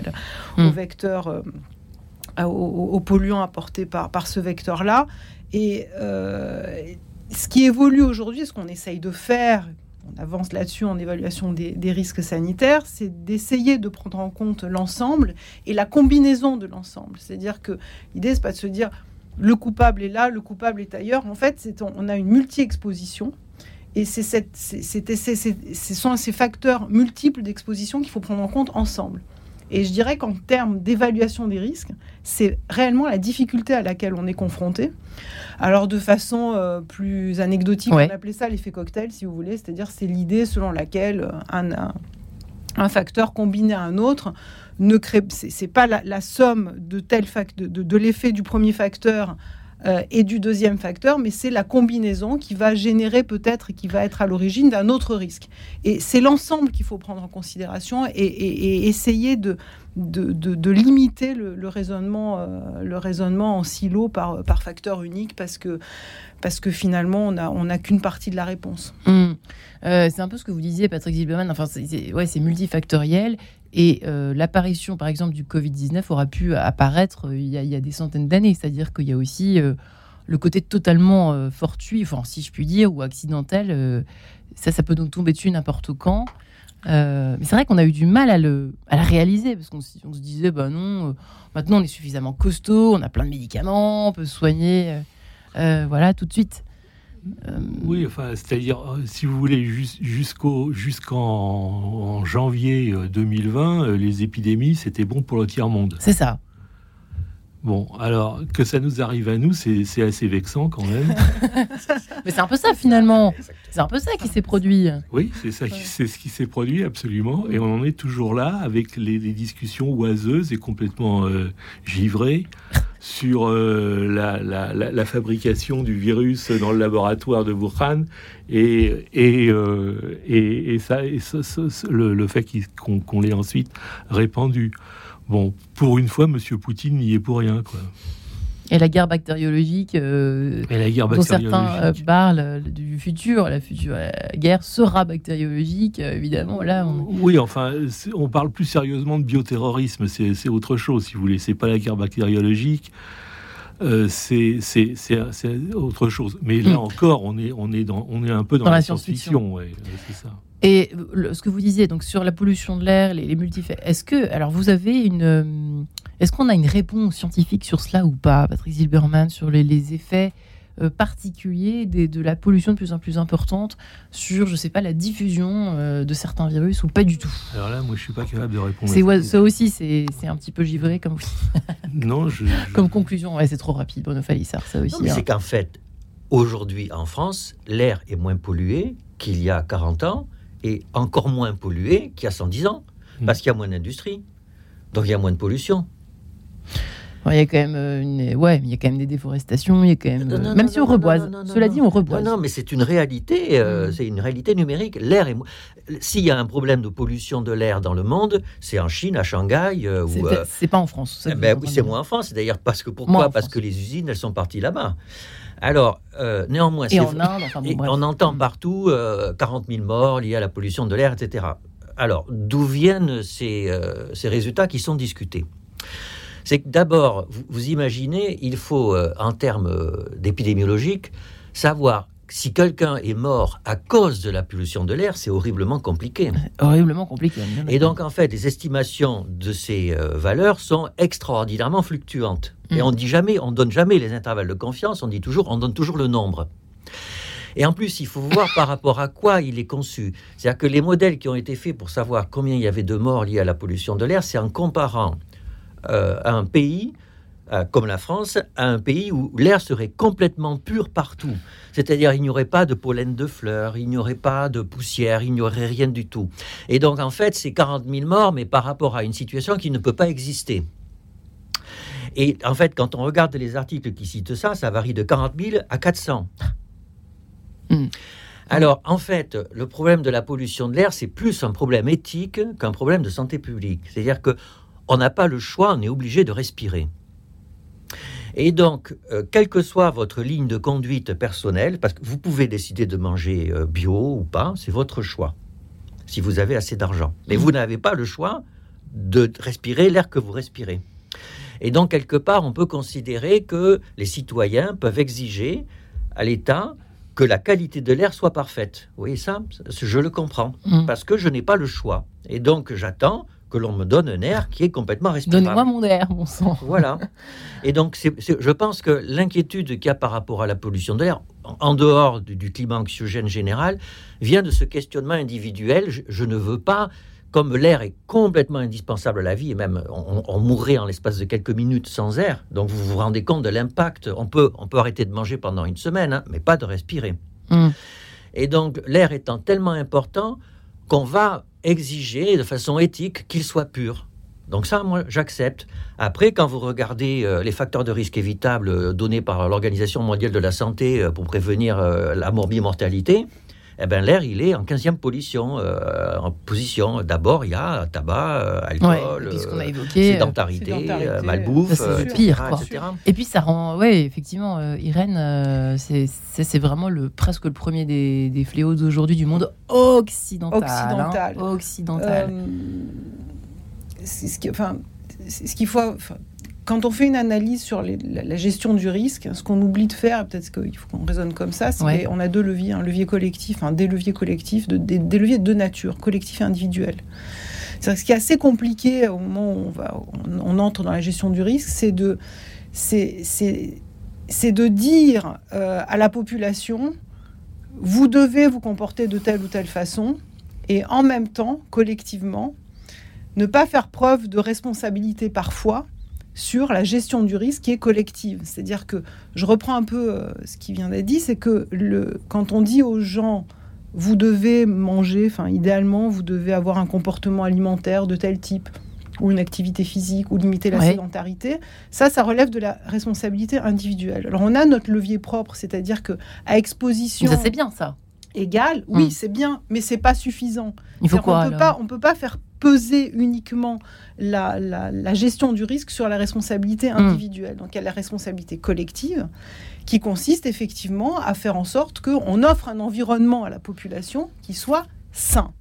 au hmm. vecteur, euh, aux, polluants apportés par, par ce vecteur-là. Et euh, ce qui évolue aujourd'hui, ce qu'on essaye de faire, on avance là-dessus en évaluation des, des risques sanitaires, c'est d'essayer de prendre en compte l'ensemble et la combinaison de l'ensemble. C'est-à-dire que l'idée, c'est pas de se dire le coupable est là, le coupable est ailleurs. En fait, on a une multi-exposition. Et c'est ce sont ces facteurs multiples d'exposition qu'il faut prendre en compte ensemble. Et je dirais qu'en termes d'évaluation des risques, c'est réellement la difficulté à laquelle on est confronté. Alors de façon euh, plus anecdotique, on appelait ça l'effet cocktail, si vous voulez, c'est-à-dire c'est l'idée selon laquelle un, un, facteur combiné à un autre ne crée, c'est pas la, somme de tel de, de, l'effet du premier facteur euh, et du deuxième facteur, mais c'est la combinaison qui va générer peut-être qui va être à l'origine d'un autre risque. Et c'est l'ensemble qu'il faut prendre en considération et, essayer de, limiter le, raisonnement, euh, le raisonnement en silo par, facteur unique parce que, finalement, on n'a qu'une partie de la réponse. Mmh. Euh, c'est un peu ce que vous disiez, Patrick Zilberman. Enfin, c'est multifactoriel. Et euh, l'apparition, par exemple, du Covid-19 aura pu apparaître euh, il, y a, des centaines d'années. C'est-à-dire qu'il y a aussi euh, le côté totalement fortuit, si je puis dire, ou accidentel. ça, ça peut donc tomber dessus n'importe quand. mais c'est vrai qu'on a eu du mal à le, à la réaliser, parce qu'on se disait, bah non, maintenant on est suffisamment costaud, on a plein de médicaments, on peut se soigner, voilà, tout de suite. Euh, oui, enfin, c'est-à-dire, euh, si vous voulez, jusqu'au jusqu'en janvier 2020, euh, les épidémies, c'était bon pour le tiers-monde. C'est ça. Bon, alors que ça nous arrive à nous, c'est assez vexant quand même. Mais c'est un peu ça finalement. C'est un peu ça qui s'est produit. Oui, c'est ça, c'est ce qui s'est produit absolument, et on en est toujours là avec les, discussions oiseuses et complètement givrées sur euh, la, fabrication du virus dans le laboratoire de Wuhan et, et, euh, et, ça, le, fait qu'on l'ait ensuite répandu. Bon, pour une fois, Monsieur Poutine n'y est pour rien, quoi. Et la guerre bactériologique, euh, et la guerre dont certains euh, parlent euh, du futur, la future guerre sera bactériologique, évidemment. Là, Oui, enfin, on parle plus sérieusement de bioterrorisme, c'est autre chose, si vous voulez. C'est pas la guerre bactériologique. c'est autre chose. Mais là hmm. encore, on est, on est, dans, on est un peu dans, la science-fiction. c'est ça. Et ce que vous disiez donc sur la pollution de l'air, les, les Est-ce que alors vous avez une euh, est-ce qu'on a une réponse scientifique sur cela ou pas, Patrick Zilberman, sur les, effets euh, particuliers de la pollution de plus en plus importante sur, je sais pas, la diffusion euh, de certains virus ou pas du tout? Alors là, moi, je suis pas capable de répondre. C'est ça aussi, c'est un petit peu givré comme non, je, comme conclusion. Ouais, c'est trop rapide, Bruno Falissard, ça aussi. C'est hein. qu'en fait, aujourd'hui en France, l'air est moins pollué qu'il y a 40 ans est encore moins pollué qu'il y a 110 ans, hmm. parce qu'il y a moins d'industrie, donc il y a moins de pollution. Il y a quand même euh, une, ouais, il y a quand même des déforestations, il y a quand même, euh, même si on reboise. Cela dit, on reboise. Non, mais c'est une réalité, euh, mm. c'est une réalité numérique. L'air est, s'il y a un problème de pollution de l'air dans le monde, c'est en Chine, à Shanghai, ou. C'est pas en France. Eh ben oui, c'est moins en France. C'est d'ailleurs parce que pourquoi? Parce que les usines, elles sont parties là-bas. Alors, néanmoins, et en Inde, on entend partout 40 000 morts liés à la pollution de l'air, etc. Alors, d'où viennent ces, ces résultats qui sont discutés? C'est que d'abord, vous, imaginez, il faut, euh, en termes euh, d'épidémiologique, savoir si quelqu'un est mort à cause de la pollution de l'air, c'est horriblement compliqué. Horriblement compliqué. Et donc, en fait, les estimations de ces euh, valeurs sont extraordinairement fluctuantes. Et mm. on dit jamais, on donne jamais les intervalles de confiance, on dit toujours, on donne toujours le nombre. Et en plus, il faut voir par rapport à quoi il est conçu. C'est-à-dire que les modèles qui ont été faits pour savoir combien il y avait de morts liés à la pollution de l'air, c'est en comparant euh, un pays euh, comme la France, à un pays où l'air serait complètement pur partout. C'est-à-dire, il n'y aurait pas de pollen de fleurs, il n'y aurait pas de poussière, il n'y aurait rien du tout. Et donc, en fait, c'est 40 000 morts, mais par rapport à une situation qui ne peut pas exister. Et en fait, quand on regarde les articles qui citent ça, ça varie de 40 000 à 400. Hmm. Alors, en fait, le problème de la pollution de l'air, c'est plus un problème éthique qu'un problème de santé publique. C'est-à-dire que on n'a pas le choix, on est obligé de respirer. Et donc, euh, quelle que soit votre ligne de conduite personnelle, parce que vous pouvez décider de manger euh, bio ou pas, c'est votre choix, si vous avez assez d'argent. Mais vous n'avez pas le choix de respirer l'air que vous respirez. Et donc, quelque part, on peut considérer que les citoyens peuvent exiger à l'État que la qualité de l'air soit parfaite. Oui, ça, je le comprends, mmh. parce que je n'ai pas le choix. Et donc, j'attends que l'on me donne un air qui est complètement respirable. Donnez-moi mon air, mon sang. Voilà. Et donc, je pense que l'inquiétude qu'il y a par rapport à la pollution de l'air, en dehors du, climat anxiogène général, vient de ce questionnement individuel. Je, ne veux pas, comme l'air est complètement indispensable à la vie, et même on, mourrait en l'espace de quelques minutes sans air, donc vous vous rendez compte de l'impact. On peut, on peut arrêter de manger pendant une semaine, hein, mais pas de respirer. Hmm. Et donc, l'air étant tellement important qu'on va exiger de façon éthique qu'il soit pur. Donc ça, moi, j'accepte. Après, quand vous regardez euh, les facteurs de risque évitables euh, donnés par l'Organisation mondiale de la santé euh, pour prévenir la morbimortalité, eh ben, l'air, il est en 15e position. en position. D'abord, il y a tabac, alcool, sédentarité, malbouffe, c'est pire. Et puis, ça rend... Oui, effectivement, Irène, c'est vraiment le, presque le premier des, fléaux d'aujourd'hui du monde occidental. Occidental. Hein. occidental. ce qui, enfin, ce qu'il faut, quand on fait une analyse sur la, gestion du risque, ce qu'on oublie de faire, peut-être qu'il faut qu'on raisonne comme ça, c'est qu'on a deux leviers, un levier collectif, un des leviers collectifs, des, leviers de deux natures, collectif et individuel. ce qui est assez compliqué au moment où on, va, on, entre dans la gestion du risque, c'est de, c'est, de dire euh, à la population, vous devez vous comporter de telle ou telle façon, et en même temps, collectivement, ne pas faire preuve de responsabilité parfois sur la gestion du risque qui est collective. C'est-à-dire que, je reprends un peu euh, ce qui vient d'être dit, c'est que le, quand on dit aux gens, vous devez manger, enfin idéalement, vous devez avoir un comportement alimentaire de tel type, ou une activité physique, ou limiter la sédentarité, ça, ça relève de la responsabilité individuelle. Alors on a notre levier propre, c'est-à-dire que à exposition... Ça c'est bien ça égale, oui, hmm. c'est bien, mais c'est pas suffisant. Il faut quoi, on peut pas, on peut pas faire peser uniquement la, la, gestion du risque sur la responsabilité hmm. individuelle. Donc il y a la responsabilité collective qui consiste effectivement à faire en sorte qu'on offre un environnement à la population qui soit sain.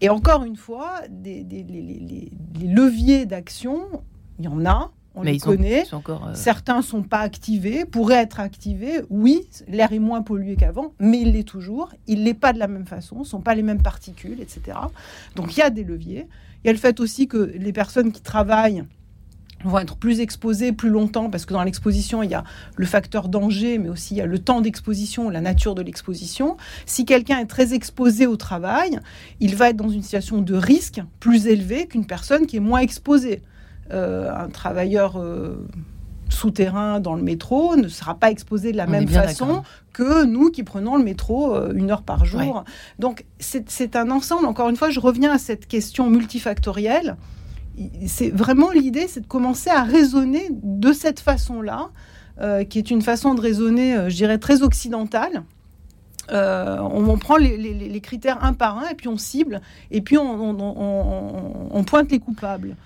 Et encore une fois, des, les, les leviers d'action, il y en a on les connaît. Euh, Certains ne sont pas activés, pourraient être activés. Oui, l'air est moins pollué qu'avant, mais il l'est toujours. Il l'est pas de la même façon, ce ne sont pas les mêmes particules, etc. Donc il y a des leviers. Il y a le fait aussi que les personnes qui travaillent vont être plus exposées plus longtemps parce que dans l'exposition, il y a le facteur danger, mais aussi il y a le temps d'exposition, la nature de l'exposition. Si quelqu'un est très exposé au travail, il va être dans une situation de risque plus élevée qu'une personne qui est moins exposée. Euh, un travailleur euh, souterrain dans le métro ne sera pas exposé de la même façon que nous qui prenons le métro euh, une heure par jour. Donc c'est un ensemble, encore une fois, je reviens à cette question multifactorielle. C'est vraiment l'idée, c'est de commencer à raisonner de cette façon-là, euh, qui est une façon de raisonner, je dirais, très occidentale, euh, on, prend les, critères un par un et puis on cible et puis on, pointe les coupables.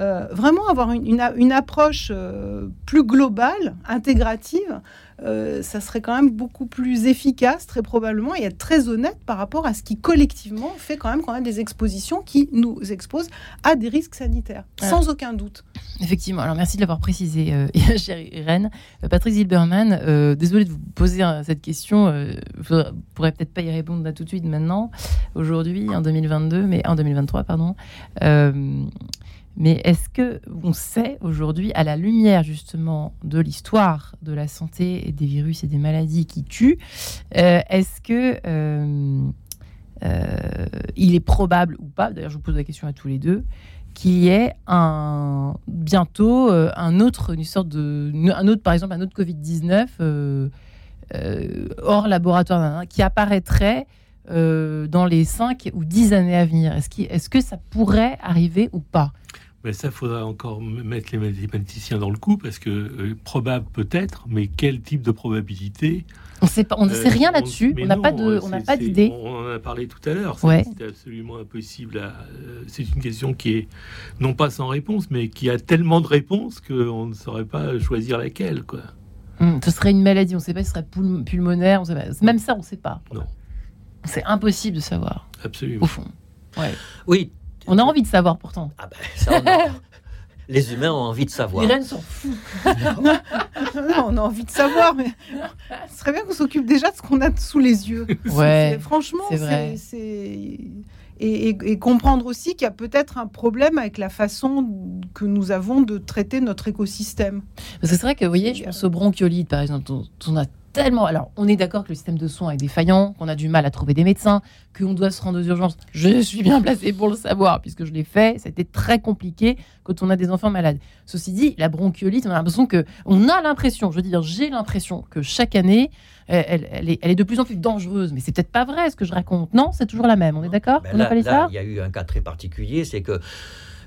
Euh, vraiment avoir une, approche euh, plus globale, intégrative, euh, ça serait quand même beaucoup plus efficace, très probablement, et être très honnête par rapport à ce qui collectivement fait quand même, quand même des expositions qui nous exposent à des risques sanitaires, sans aucun doute. Effectivement. Alors merci de l'avoir précisé, chère Irène. Patrick Zilberman, désolé de vous poser cette question. vous ne pourrez peut-être pas y répondre là tout de suite maintenant, aujourd'hui, en 2022, mais en 2023, pardon. Mais est-ce que on sait aujourd'hui, à la lumière justement de l'histoire de la santé et des virus et des maladies qui tuent, euh, est-ce que euh, euh, il est probable ou pas, d'ailleurs je vous pose la question à tous les deux, qu'il y ait bientôt un autre, une sorte de, un autre, par exemple, un autre Covid-19 hors laboratoire qui apparaîtrait dans les 5 ou 10 années à venir? Est-ce est que ça pourrait arriver ou pas? Mais ça, faudra encore mettre les mathématiciens dans le coup, parce que euh, probable peut-être, mais quel type de probabilité On sait pas, on ne sait rien euh, là-dessus. On n'a pas de, on n'a pas d'idée. On en a parlé tout à l'heure. C'est absolument impossible. Euh, c'est une question qui est non pas sans réponse, mais qui a tellement de réponses qu'on ne saurait pas choisir laquelle, quoi. Hum, ce serait une maladie. On ne sait pas ce serait pulmonaire. Même ça, on ne sait pas. Non. C'est impossible de savoir. Absolument. Au fond. Ouais. Oui, on a envie de savoir pourtant. Ah ben, ça, on Les humains ont envie de savoir. Irène s'en fout. on a envie de savoir, mais ce serait bien qu'on s'occupe déjà de ce qu'on a sous les yeux. Ouais, franchement, c'est et, comprendre aussi qu'il y a peut-être un problème avec la façon que nous avons de traiter notre écosystème. Parce que c'est vrai que, vous voyez, je pense au bronchiolite, par exemple, on a tellement. Alors, on est d'accord que le système de soins est défaillant, qu'on a du mal à trouver des médecins, qu'on doit se rendre aux urgences. Je suis bien placé pour le savoir, puisque je l'ai fait. C'était très compliqué quand on a des enfants malades. Ceci dit, la bronchiolite, on a l'impression que. On a l'impression, je veux dire, j'ai l'impression que chaque année, elle, est, elle, est, de plus en plus dangereuse. Mais c'est peut-être pas vrai ce que je raconte. Non, c'est toujours la même. On est d'accord? Ben On n'a pas ça? Il y a eu un cas très particulier, c'est que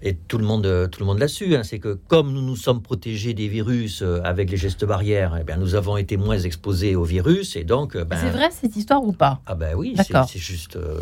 et tout le monde, tout le monde l'a su, hein, c'est que comme nous nous sommes protégés des virus euh, avec les gestes barrières, eh bien, nous avons été moins exposés au virus et donc. Ben, c'est vrai cette histoire ou pas? Ah ben oui, c'est juste, euh,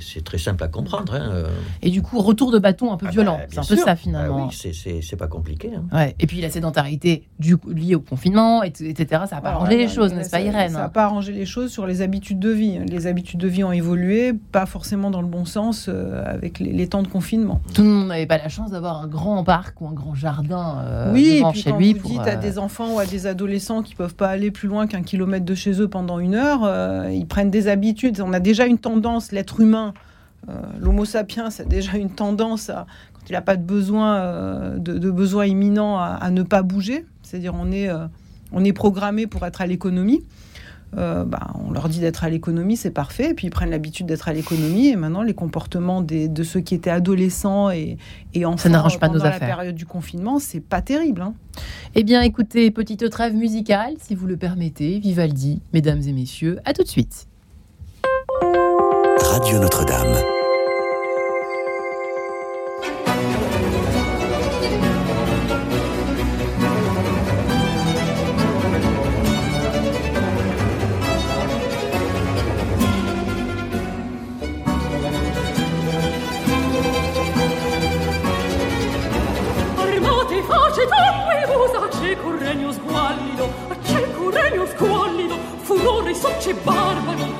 c'est très simple à comprendre. Hein, euh. Et du coup, retour de bâton un peu ah violent, ben, c'est un peu ça finalement. Ah oui, c'est pas compliqué. Hein. Ouais. Et puis la sédentarité du liée au confinement, etc. Ça n'a pas arrangé les choses, n'est-ce pas, Irène? Ça n'a pas arrangé les choses sur les habitudes de vie. Les habitudes de vie ont évolué, pas forcément dans le bon sens avec les, les temps de confinement. Tout le monde n'avait pas la chance d'avoir un grand parc ou un grand jardin euh, oui, devant et puis chez quand lui. Vous dites à euh, des enfants ou à des adolescents qui peuvent pas aller plus loin qu'un kilomètre de chez eux pendant une heure, euh, ils prennent des habitudes. On a déjà une tendance, l'être humain, l'Homo sapiens a déjà une tendance à, quand il n'a pas de besoin, de, besoin imminent, à, à, ne pas bouger. C'est-à-dire on est, on est programmé pour être à l'économie. Euh, bah, on leur dit d'être à l'économie, c'est parfait. Et puis ils prennent l'habitude d'être à l'économie. Et maintenant, les comportements de ceux qui étaient adolescents et, et enfants Ça n'arrange pas pendant nos la période du confinement, c'est pas terrible. Hein. Eh bien, écoutez, petite trêve musicale, si vous le permettez. Vivaldi, mesdames et messieurs, à tout de suite. Radio Notre-Dame. só te bárbaro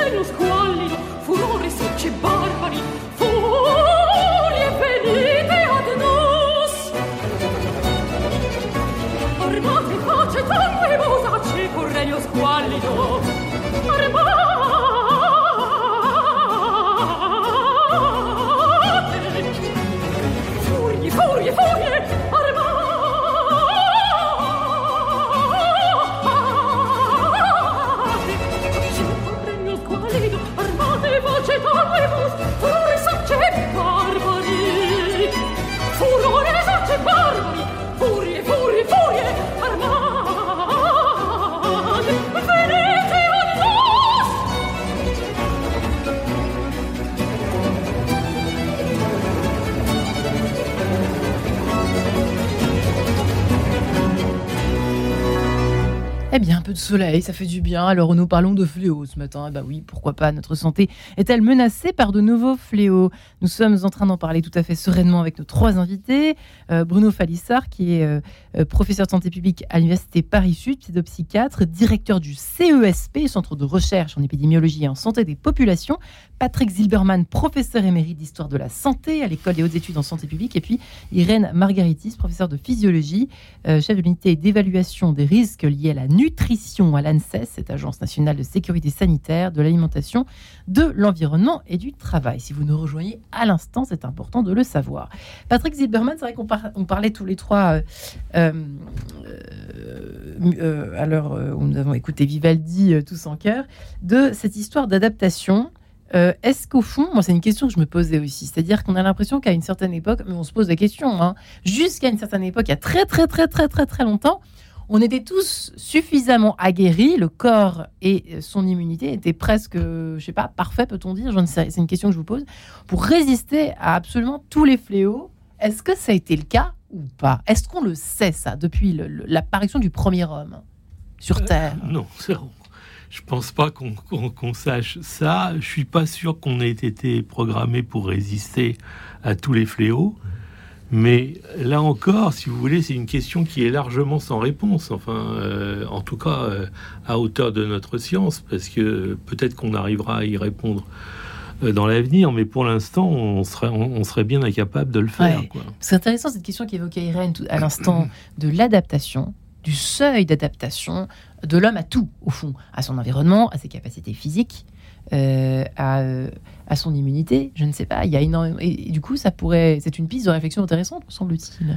acceco regno squallido, furore socce de soleil, ça fait du bien. Alors, nous parlons de fléaux ce matin. Ben oui, pourquoi pas Notre santé est-elle menacée par de nouveaux fléaux? Nous sommes en train d'en parler tout à fait sereinement avec nos trois invités. Euh, Bruno Falissard, qui est euh, professeur de santé publique à l'Université Paris-Sud, pédopsychiatre, directeur du CESP, Centre de recherche en épidémiologie et en santé des populations. Patrick Zilberman, professeur émérite d'histoire de la santé à l'École des hautes études en santé publique. Et puis Irène Margaritis, professeur de physiologie, euh, chef de l'unité d'évaluation des risques liés à la nutrition à l'ANSES, cette agence nationale de sécurité sanitaire, de l'alimentation, de l'environnement et du travail. Si vous nous rejoignez à l'instant, c'est important de le savoir. Patrick Zilberman, c'est vrai qu'on par- on parlait tous les trois, euh, euh, euh, à l'heure où nous avons écouté Vivaldi tous en chœur, de cette histoire d'adaptation. Est-ce qu'au fond, moi c'est une question que je me posais aussi, c'est-à-dire qu'on a l'impression qu'à une certaine époque, mais on se pose la question, hein, jusqu'à une certaine époque, il y a très très très très très très longtemps, on était tous suffisamment aguerris, le corps et son immunité étaient presque, je sais pas, parfaits, peut-on dire, c'est une question que je vous pose, pour résister à absolument tous les fléaux. Est-ce que ça a été le cas ou pas? Est-ce qu'on le sait ça depuis l'apparition du premier homme sur Terre? Non, c'est- je pense pas qu'on sache ça. Je suis pas sûr qu'on ait été programmé pour résister à tous les fléaux. Mais là encore, si vous voulez, c'est une question qui est largement sans réponse. Enfin, euh, en tout cas, euh, à hauteur de notre science, parce que peut-être qu'on arrivera à y répondre euh, dans l'avenir, mais pour l'instant, on serait, on, on serait bien incapable de le faire. Ouais. C'est intéressant cette question qu'évoquait Irène tout- à l'instant de l'adaptation, du seuil d'adaptation de l'homme à tout, au fond, à son environnement, à ses capacités physiques, à, à son immunité. Je ne sais pas. Il y a énormément. Et, du coup, ça pourrait. C'est une piste de réflexion intéressante, me semble-t-il.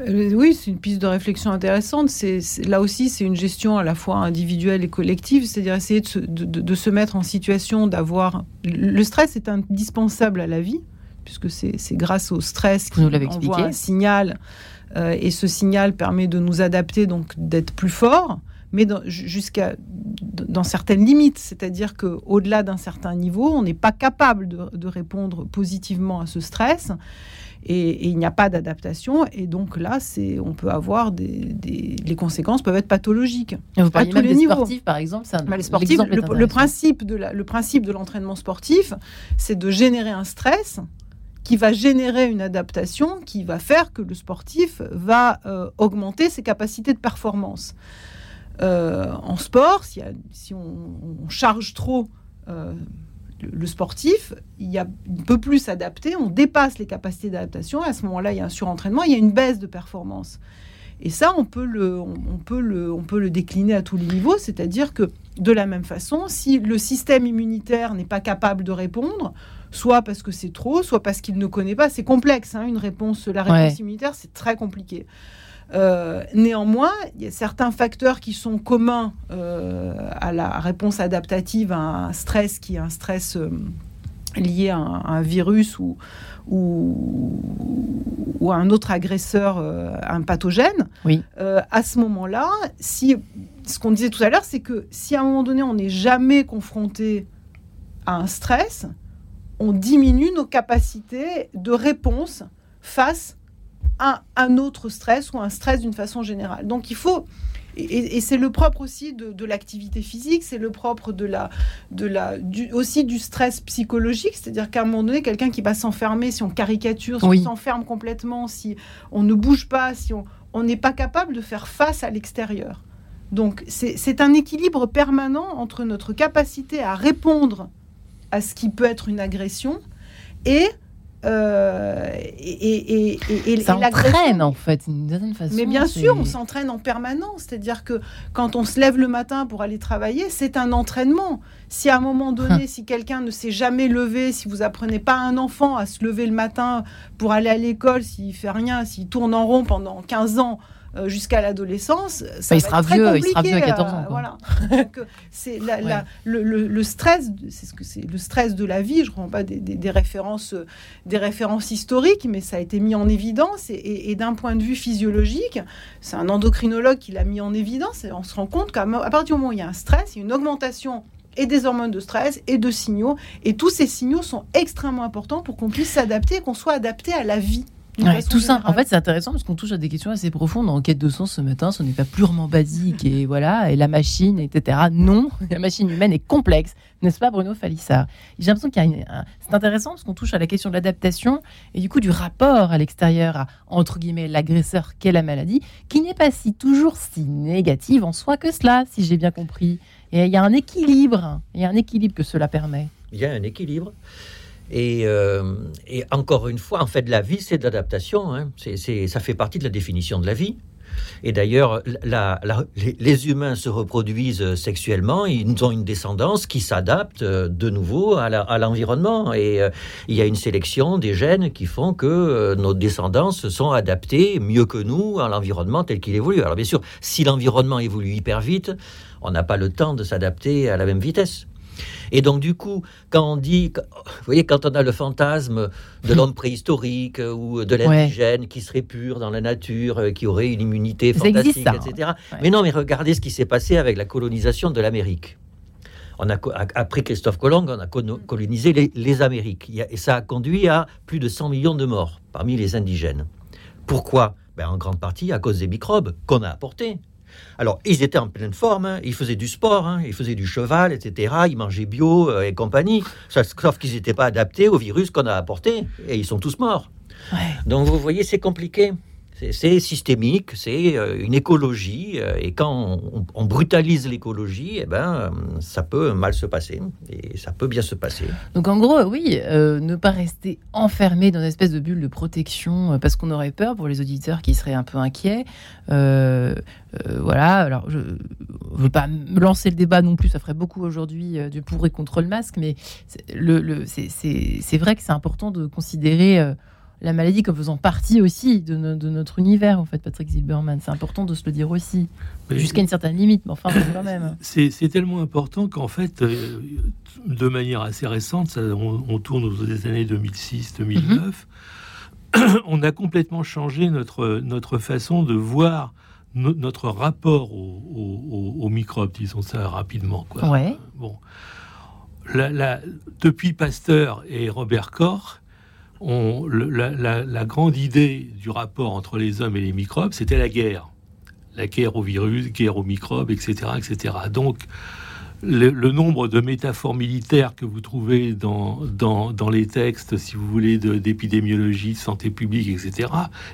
Euh, Oui, c'est une piste de réflexion intéressante. C'est là aussi, c'est une gestion à la fois individuelle et collective, c'est-à-dire essayer de se, de- de- de se mettre en situation d'avoir. Le stress est indispensable à la vie, puisque c'est grâce au stress l'avez envoie expliqué. un signal, euh, et ce signal permet de nous adapter, donc d'être plus fort, mais dans- jusqu'à dans certaines limites, c'est-à-dire que au-delà d'un certain niveau, on n'est pas capable de, de répondre positivement à ce stress et, et il n'y a pas d'adaptation. Et donc là, c'est, on peut avoir des, des- les conséquences peuvent être pathologiques. Et Vous parliez tous même les des niveaux. sportifs, par exemple. c'est un- Bah, les sportifs, le, principe de la- le principe de l'entraînement sportif, c'est de générer un stress qui va générer une adaptation qui va faire que le sportif va euh, augmenter ses capacités de performance. Euh, en sport, si, si on, on charge trop euh, le, sportif, il ne peut plus s'adapter, on dépasse les capacités d'adaptation, et à ce moment-là, il y a un surentraînement, il y a une baisse de performance. Et ça, on peut le, on, on peut le, on peut le décliner à tous les niveaux, c'est-à-dire que de la même façon, si le système immunitaire n'est pas capable de répondre, soit parce que c'est trop, soit parce qu'il ne connaît pas, c'est complexe, hein, une réponse, la réponse Ouais. immunitaire, c'est très compliqué. Néanmoins, il y a certains facteurs qui sont communs à la réponse adaptative à un stress qui est un stress lié à un, virus ou, ou, ou, à un autre agresseur, un pathogène. Oui. à ce moment-là, si ce qu'on disait tout à l'heure, c'est que si à un moment donné on n'est jamais confronté à un stress, on diminue nos capacités de réponse face à un autre stress ou un stress d'une façon générale. Donc il faut, et, c'est le propre aussi de, l'activité physique, c'est le propre de la, de la, du, aussi du stress psychologique, c'est-à-dire qu'à un moment donné, quelqu'un qui va s'enfermer, si on caricature, si on s'enferme complètement, si on ne bouge pas, si on n'est pas capable de faire face à l'extérieur. Donc c'est un équilibre permanent entre notre capacité à répondre à ce qui peut être une agression et euh, et, et, ça entraîne en fait façon. Mais bien sûr, on s'entraîne en permanence. C'est-à-dire que quand on se lève le matin pour aller travailler, c'est un entraînement. Si à un moment donné, si quelqu'un ne s'est jamais levé, si vous apprenez pas un enfant à se lever le matin pour aller à l'école, s'il fait rien, s'il tourne en rond pendant 15 ans, jusqu'à l'adolescence, ça il, sera vieux, il sera vieux à 14 ans. voilà. c'est le, stress, c'est ce que c'est le stress de la vie. Je ne prends pas des, références, des références historiques, mais ça a été mis en évidence et, d'un point de vue physiologique, c'est un endocrinologue qui l'a mis en évidence. Et on se rend compte qu'à partir du moment où il y a un stress, il y a une augmentation et des hormones de stress et de signaux. Et tous ces signaux sont extrêmement importants pour qu'on puisse s'adapter et qu'on soit adapté à la vie tout ça, en fait, c'est intéressant parce qu'on touche à des questions assez profondes en quête de sens ce matin. Ce n'est pas purement basique et voilà, et la machine, etc. Non, la machine humaine est complexe, n'est-ce pas, Bruno Falissard J'ai l'impression qu'il y a c'est intéressant parce qu'on touche à la question de l'adaptation et du coup du rapport à l'extérieur, à entre guillemets l'agresseur qu'est la maladie, qui n'est pas si toujours si négative en soi que cela, si j'ai bien compris. Et il y a un équilibre, il y a un équilibre que cela permet. Il y a un équilibre. Euh, et, encore une fois, en fait, la vie, c'est de l'adaptation. Hein. ça fait partie de la définition de la vie. Et d'ailleurs, les, humains se reproduisent sexuellement, ils ont une descendance qui s'adapte euh, de nouveau à l'environnement. et euh, il y a une sélection des gènes qui font que nos descendants se sont adaptés mieux que nous à l'environnement tel qu'il évolue. Alors bien sûr, si l'environnement évolue hyper vite, on n'a pas le temps de s'adapter à la même vitesse. Et donc, du coup, quand on dit, vous voyez, quand on a le fantasme de l'homme préhistorique euh, ou de l'indigène qui serait pur dans la nature, euh, qui aurait une immunité fantastique, etc. Mais non, mais regardez ce qui s'est passé avec la colonisation de l'Amérique. On a, après Christophe Colomb, on a colonisé les, Amériques. Et ça a conduit à plus de 100 millions de morts parmi les indigènes. Pourquoi? Ben, En grande partie à cause des microbes qu'on a apportés. Alors, ils étaient en pleine forme, hein. ils faisaient du sport, hein. ils faisaient du cheval, etc. Ils mangeaient bio euh, et compagnie, sauf qu'ils n'étaient pas adaptés au virus qu'on a apporté, et ils sont tous morts. Donc, vous voyez, c'est compliqué. C'est systémique, c'est euh, une écologie, euh, et quand on, brutalise l'écologie, eh ben, ça peut mal se passer, et ça peut bien se passer. Donc en gros, oui, euh, ne pas rester enfermé dans une espèce de bulle de protection, parce qu'on aurait peur pour les auditeurs qui seraient un peu inquiets. voilà, alors je ne veux pas me lancer le débat non plus, ça ferait beaucoup aujourd'hui du pour et contre le masque, mais c'est vrai que c'est important de considérer la maladie comme faisant partie aussi de, notre univers, en fait, Patrick Zilberman. C'est important de se le dire aussi, jusqu'à une certaine limite, mais enfin, quand même. C'est tellement important qu'en fait, euh, de manière assez récente, on, tourne aux années 2006-2009, mhm. on a complètement changé notre, notre façon de voir notre rapport aux, microbes, disons ça rapidement. Quoi. Ouais. Bon. depuis Pasteur et Robert Koch, la, grande idée du rapport entre les hommes et les microbes, c'était la guerre. La guerre aux virus, guerre aux microbes, etc. etc. Donc, le, nombre de métaphores militaires que vous trouvez dans, dans, les textes, si vous voulez, d'épidémiologie, de, santé publique, etc.,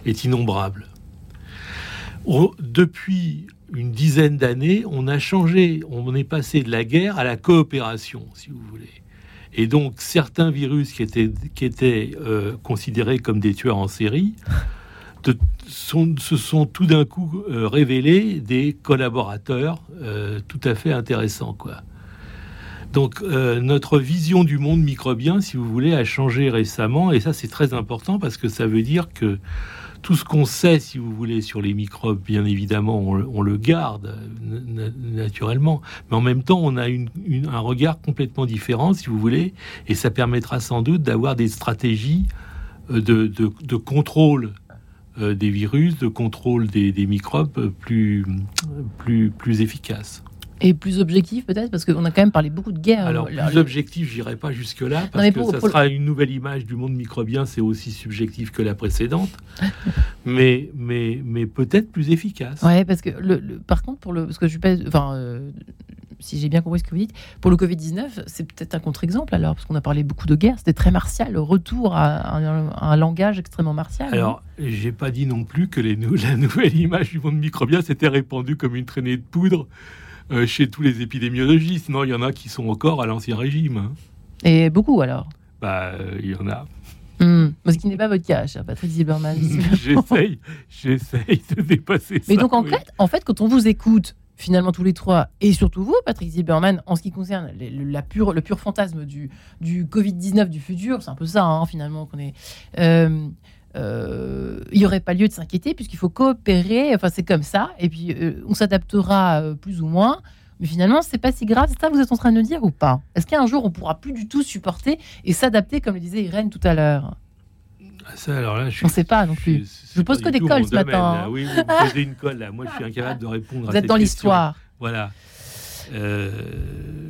est innombrable. depuis une dizaine d'années, on a changé, on est passé de la guerre à la coopération, si vous voulez. Et donc, certains virus qui étaient, qui étaient euh, considérés comme des tueurs en série se sont tout d'un coup euh, révélés des collaborateurs euh, tout à fait intéressants. Quoi. Donc, notre vision du monde microbien, si vous voulez, a changé récemment. Et ça, c'est très important parce que ça veut dire que tout ce qu'on sait, si vous voulez, sur les microbes, bien évidemment, on, le garde naturellement. Mais en même temps, on a un regard complètement différent, si vous voulez, et ça permettra sans doute d'avoir des stratégies euh, de, contrôle euh, des virus, de contrôle des, microbes plus, plus efficaces. Et plus objectif peut-être parce qu'on a quand même parlé beaucoup de guerre. Alors plus objectif, j'irai pas jusque là parce que ça sera une nouvelle image du monde microbien, c'est aussi subjectif que la précédente, mais mais mais peut-être plus efficace. Ouais, parce que le, par contre pour le parce que je suis pas enfin euh, si j'ai bien compris ce que vous dites, pour le Covid 19, c'est peut-être un contre-exemple alors parce qu'on a parlé beaucoup de guerre, c'était très martial, le retour à un, langage extrêmement martial. Alors j'ai pas dit non plus que les, la nouvelle image du monde microbien s'était répandue comme une traînée de poudre euh, chez tous les épidémiologistes. Non, il y en a qui sont encore à l'ancien régime. Hein. Et beaucoup alors? Bah, euh, il y en a. Hmm. Ce qui n'est pas votre cas, cher Patrick Zilberman. j'essaye, j'essaye de dépasser ça. Mais donc en, fait, en fait, quand on vous écoute, finalement tous les trois, et surtout vous, Patrick Zilberman, en ce qui concerne le, la pure, le pur fantasme du, du Covid-19 du futur, c'est un peu ça hein, finalement qu'on est. Euh, il n'y aurait pas lieu de s'inquiéter puisqu'il faut coopérer. Enfin, c'est comme ça. Et puis, euh, on s'adaptera euh, plus ou moins. Mais finalement, c'est pas si grave. C'est ça que vous êtes en train de dire ou pas? Est-ce qu'un jour, on pourra plus du tout supporter et s'adapter, comme le disait Irène tout à l'heure? Ah, ça, alors là, je ne sait pas non plus. Je, pose que des cols ce matin. Oui, vous posez une colle là. Moi, je suis incapable de répondre. Vous êtes dans l'histoire. Voilà. Euh,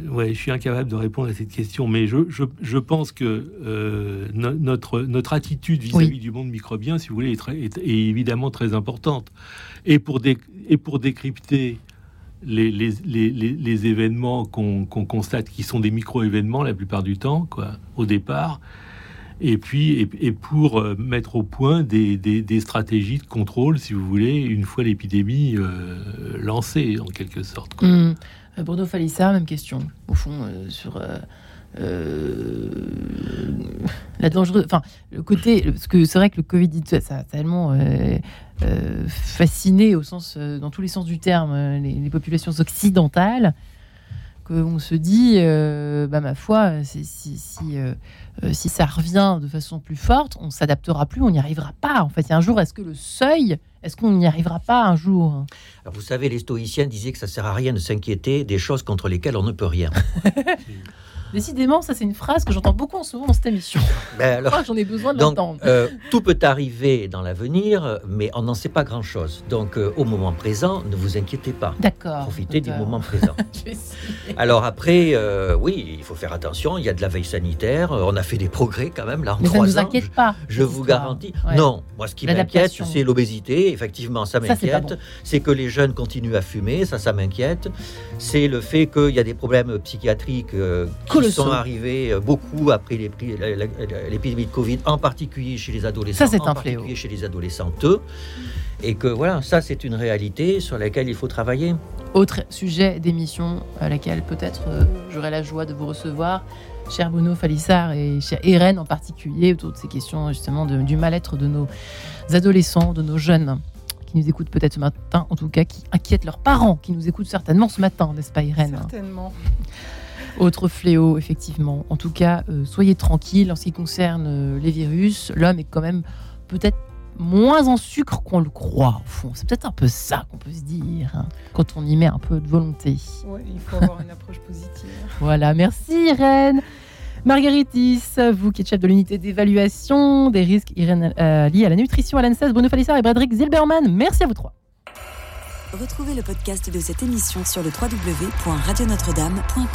ouais, je suis incapable de répondre à cette question, mais je, je, pense que euh, notre, notre attitude vis-à-vis du monde microbien, si vous voulez, est, très, est, évidemment très importante. Et pour, et pour décrypter les, les, les, les événements qu'on constate, qui sont des micro-événements la plupart du temps, quoi, au départ, et puis et, pour euh, mettre au point des, des, stratégies de contrôle, si vous voulez, une fois l'épidémie lancée, en quelque sorte. Quoi. Mmh. Euh, Bruno Falissard, même question, au fond, euh, sur euh, la dangereuse. Enfin, le côté. Parce que c'est vrai que le Covid, ça a tellement fasciné, au sens, dans tous les sens du terme, les, populations occidentales, qu'on se dit, bah, ma foi, si, si, ça revient de façon plus forte, on s'adaptera plus, on n'y arrivera pas. En fait, un jour, est-ce que le seuil est-ce qu'on n'y arrivera pas un jour? Vous savez, les stoïciens disaient que ça sert à rien de s'inquiéter des choses contre lesquelles on ne peut rien. Décidément, ça c'est une phrase que j'entends beaucoup en ce moment dans cette émission. Ben j'en ai besoin de l'entendre. Euh, tout peut arriver dans l'avenir, mais on n'en sait pas grand-chose. Donc euh, au moment présent, ne vous inquiétez pas. D'accord. Profitez du moment présent. alors après, euh, oui, il faut faire attention. Il y a de la veille sanitaire. On a fait des progrès quand même là en mais trois ça ne vous inquiète pas. Je vous garantis. Non, moi ce qui m'inquiète, c'est l'obésité. Effectivement, ça m'inquiète. C'est que les jeunes continuent à fumer. Ça, ça m'inquiète. C'est le fait qu'il y a des problèmes psychiatriques qui sont arrivés euh, beaucoup après l'épidémie de Covid, en particulier chez les adolescents, ça, c'est un particulier chez les adolescentes, et que voilà, ça c'est une réalité sur laquelle il faut travailler. Autre sujet d'émission à laquelle peut-être euh, j'aurai la joie de vous recevoir, cher Bruno Falissard et cher Irène en particulier, autour de ces questions justement du mal-être de nos adolescents, de nos jeunes qui nous écoutent peut-être ce matin, en tout cas qui inquiètent leurs parents, qui nous écoutent certainement ce matin, n'est-ce pas Irène Certainement. Autre fléau, effectivement. En tout cas, euh, soyez tranquille en ce qui concerne euh, les virus. L'homme est quand même peut-être moins en sucre qu'on le croit, au fond. C'est peut-être un peu ça qu'on peut se dire, hein, quand on y met un peu de volonté. Oui, il faut avoir une approche positive. Voilà, merci Irène. Margueritis, vous qui êtes chef de l'unité d'évaluation des risques Irène, euh, liés à la nutrition à l'ANSES, Bruno Falissard et Bradrick Zilberman, merci à vous trois. Retrouvez le podcast de cette émission sur le www.radionotre-dame.com.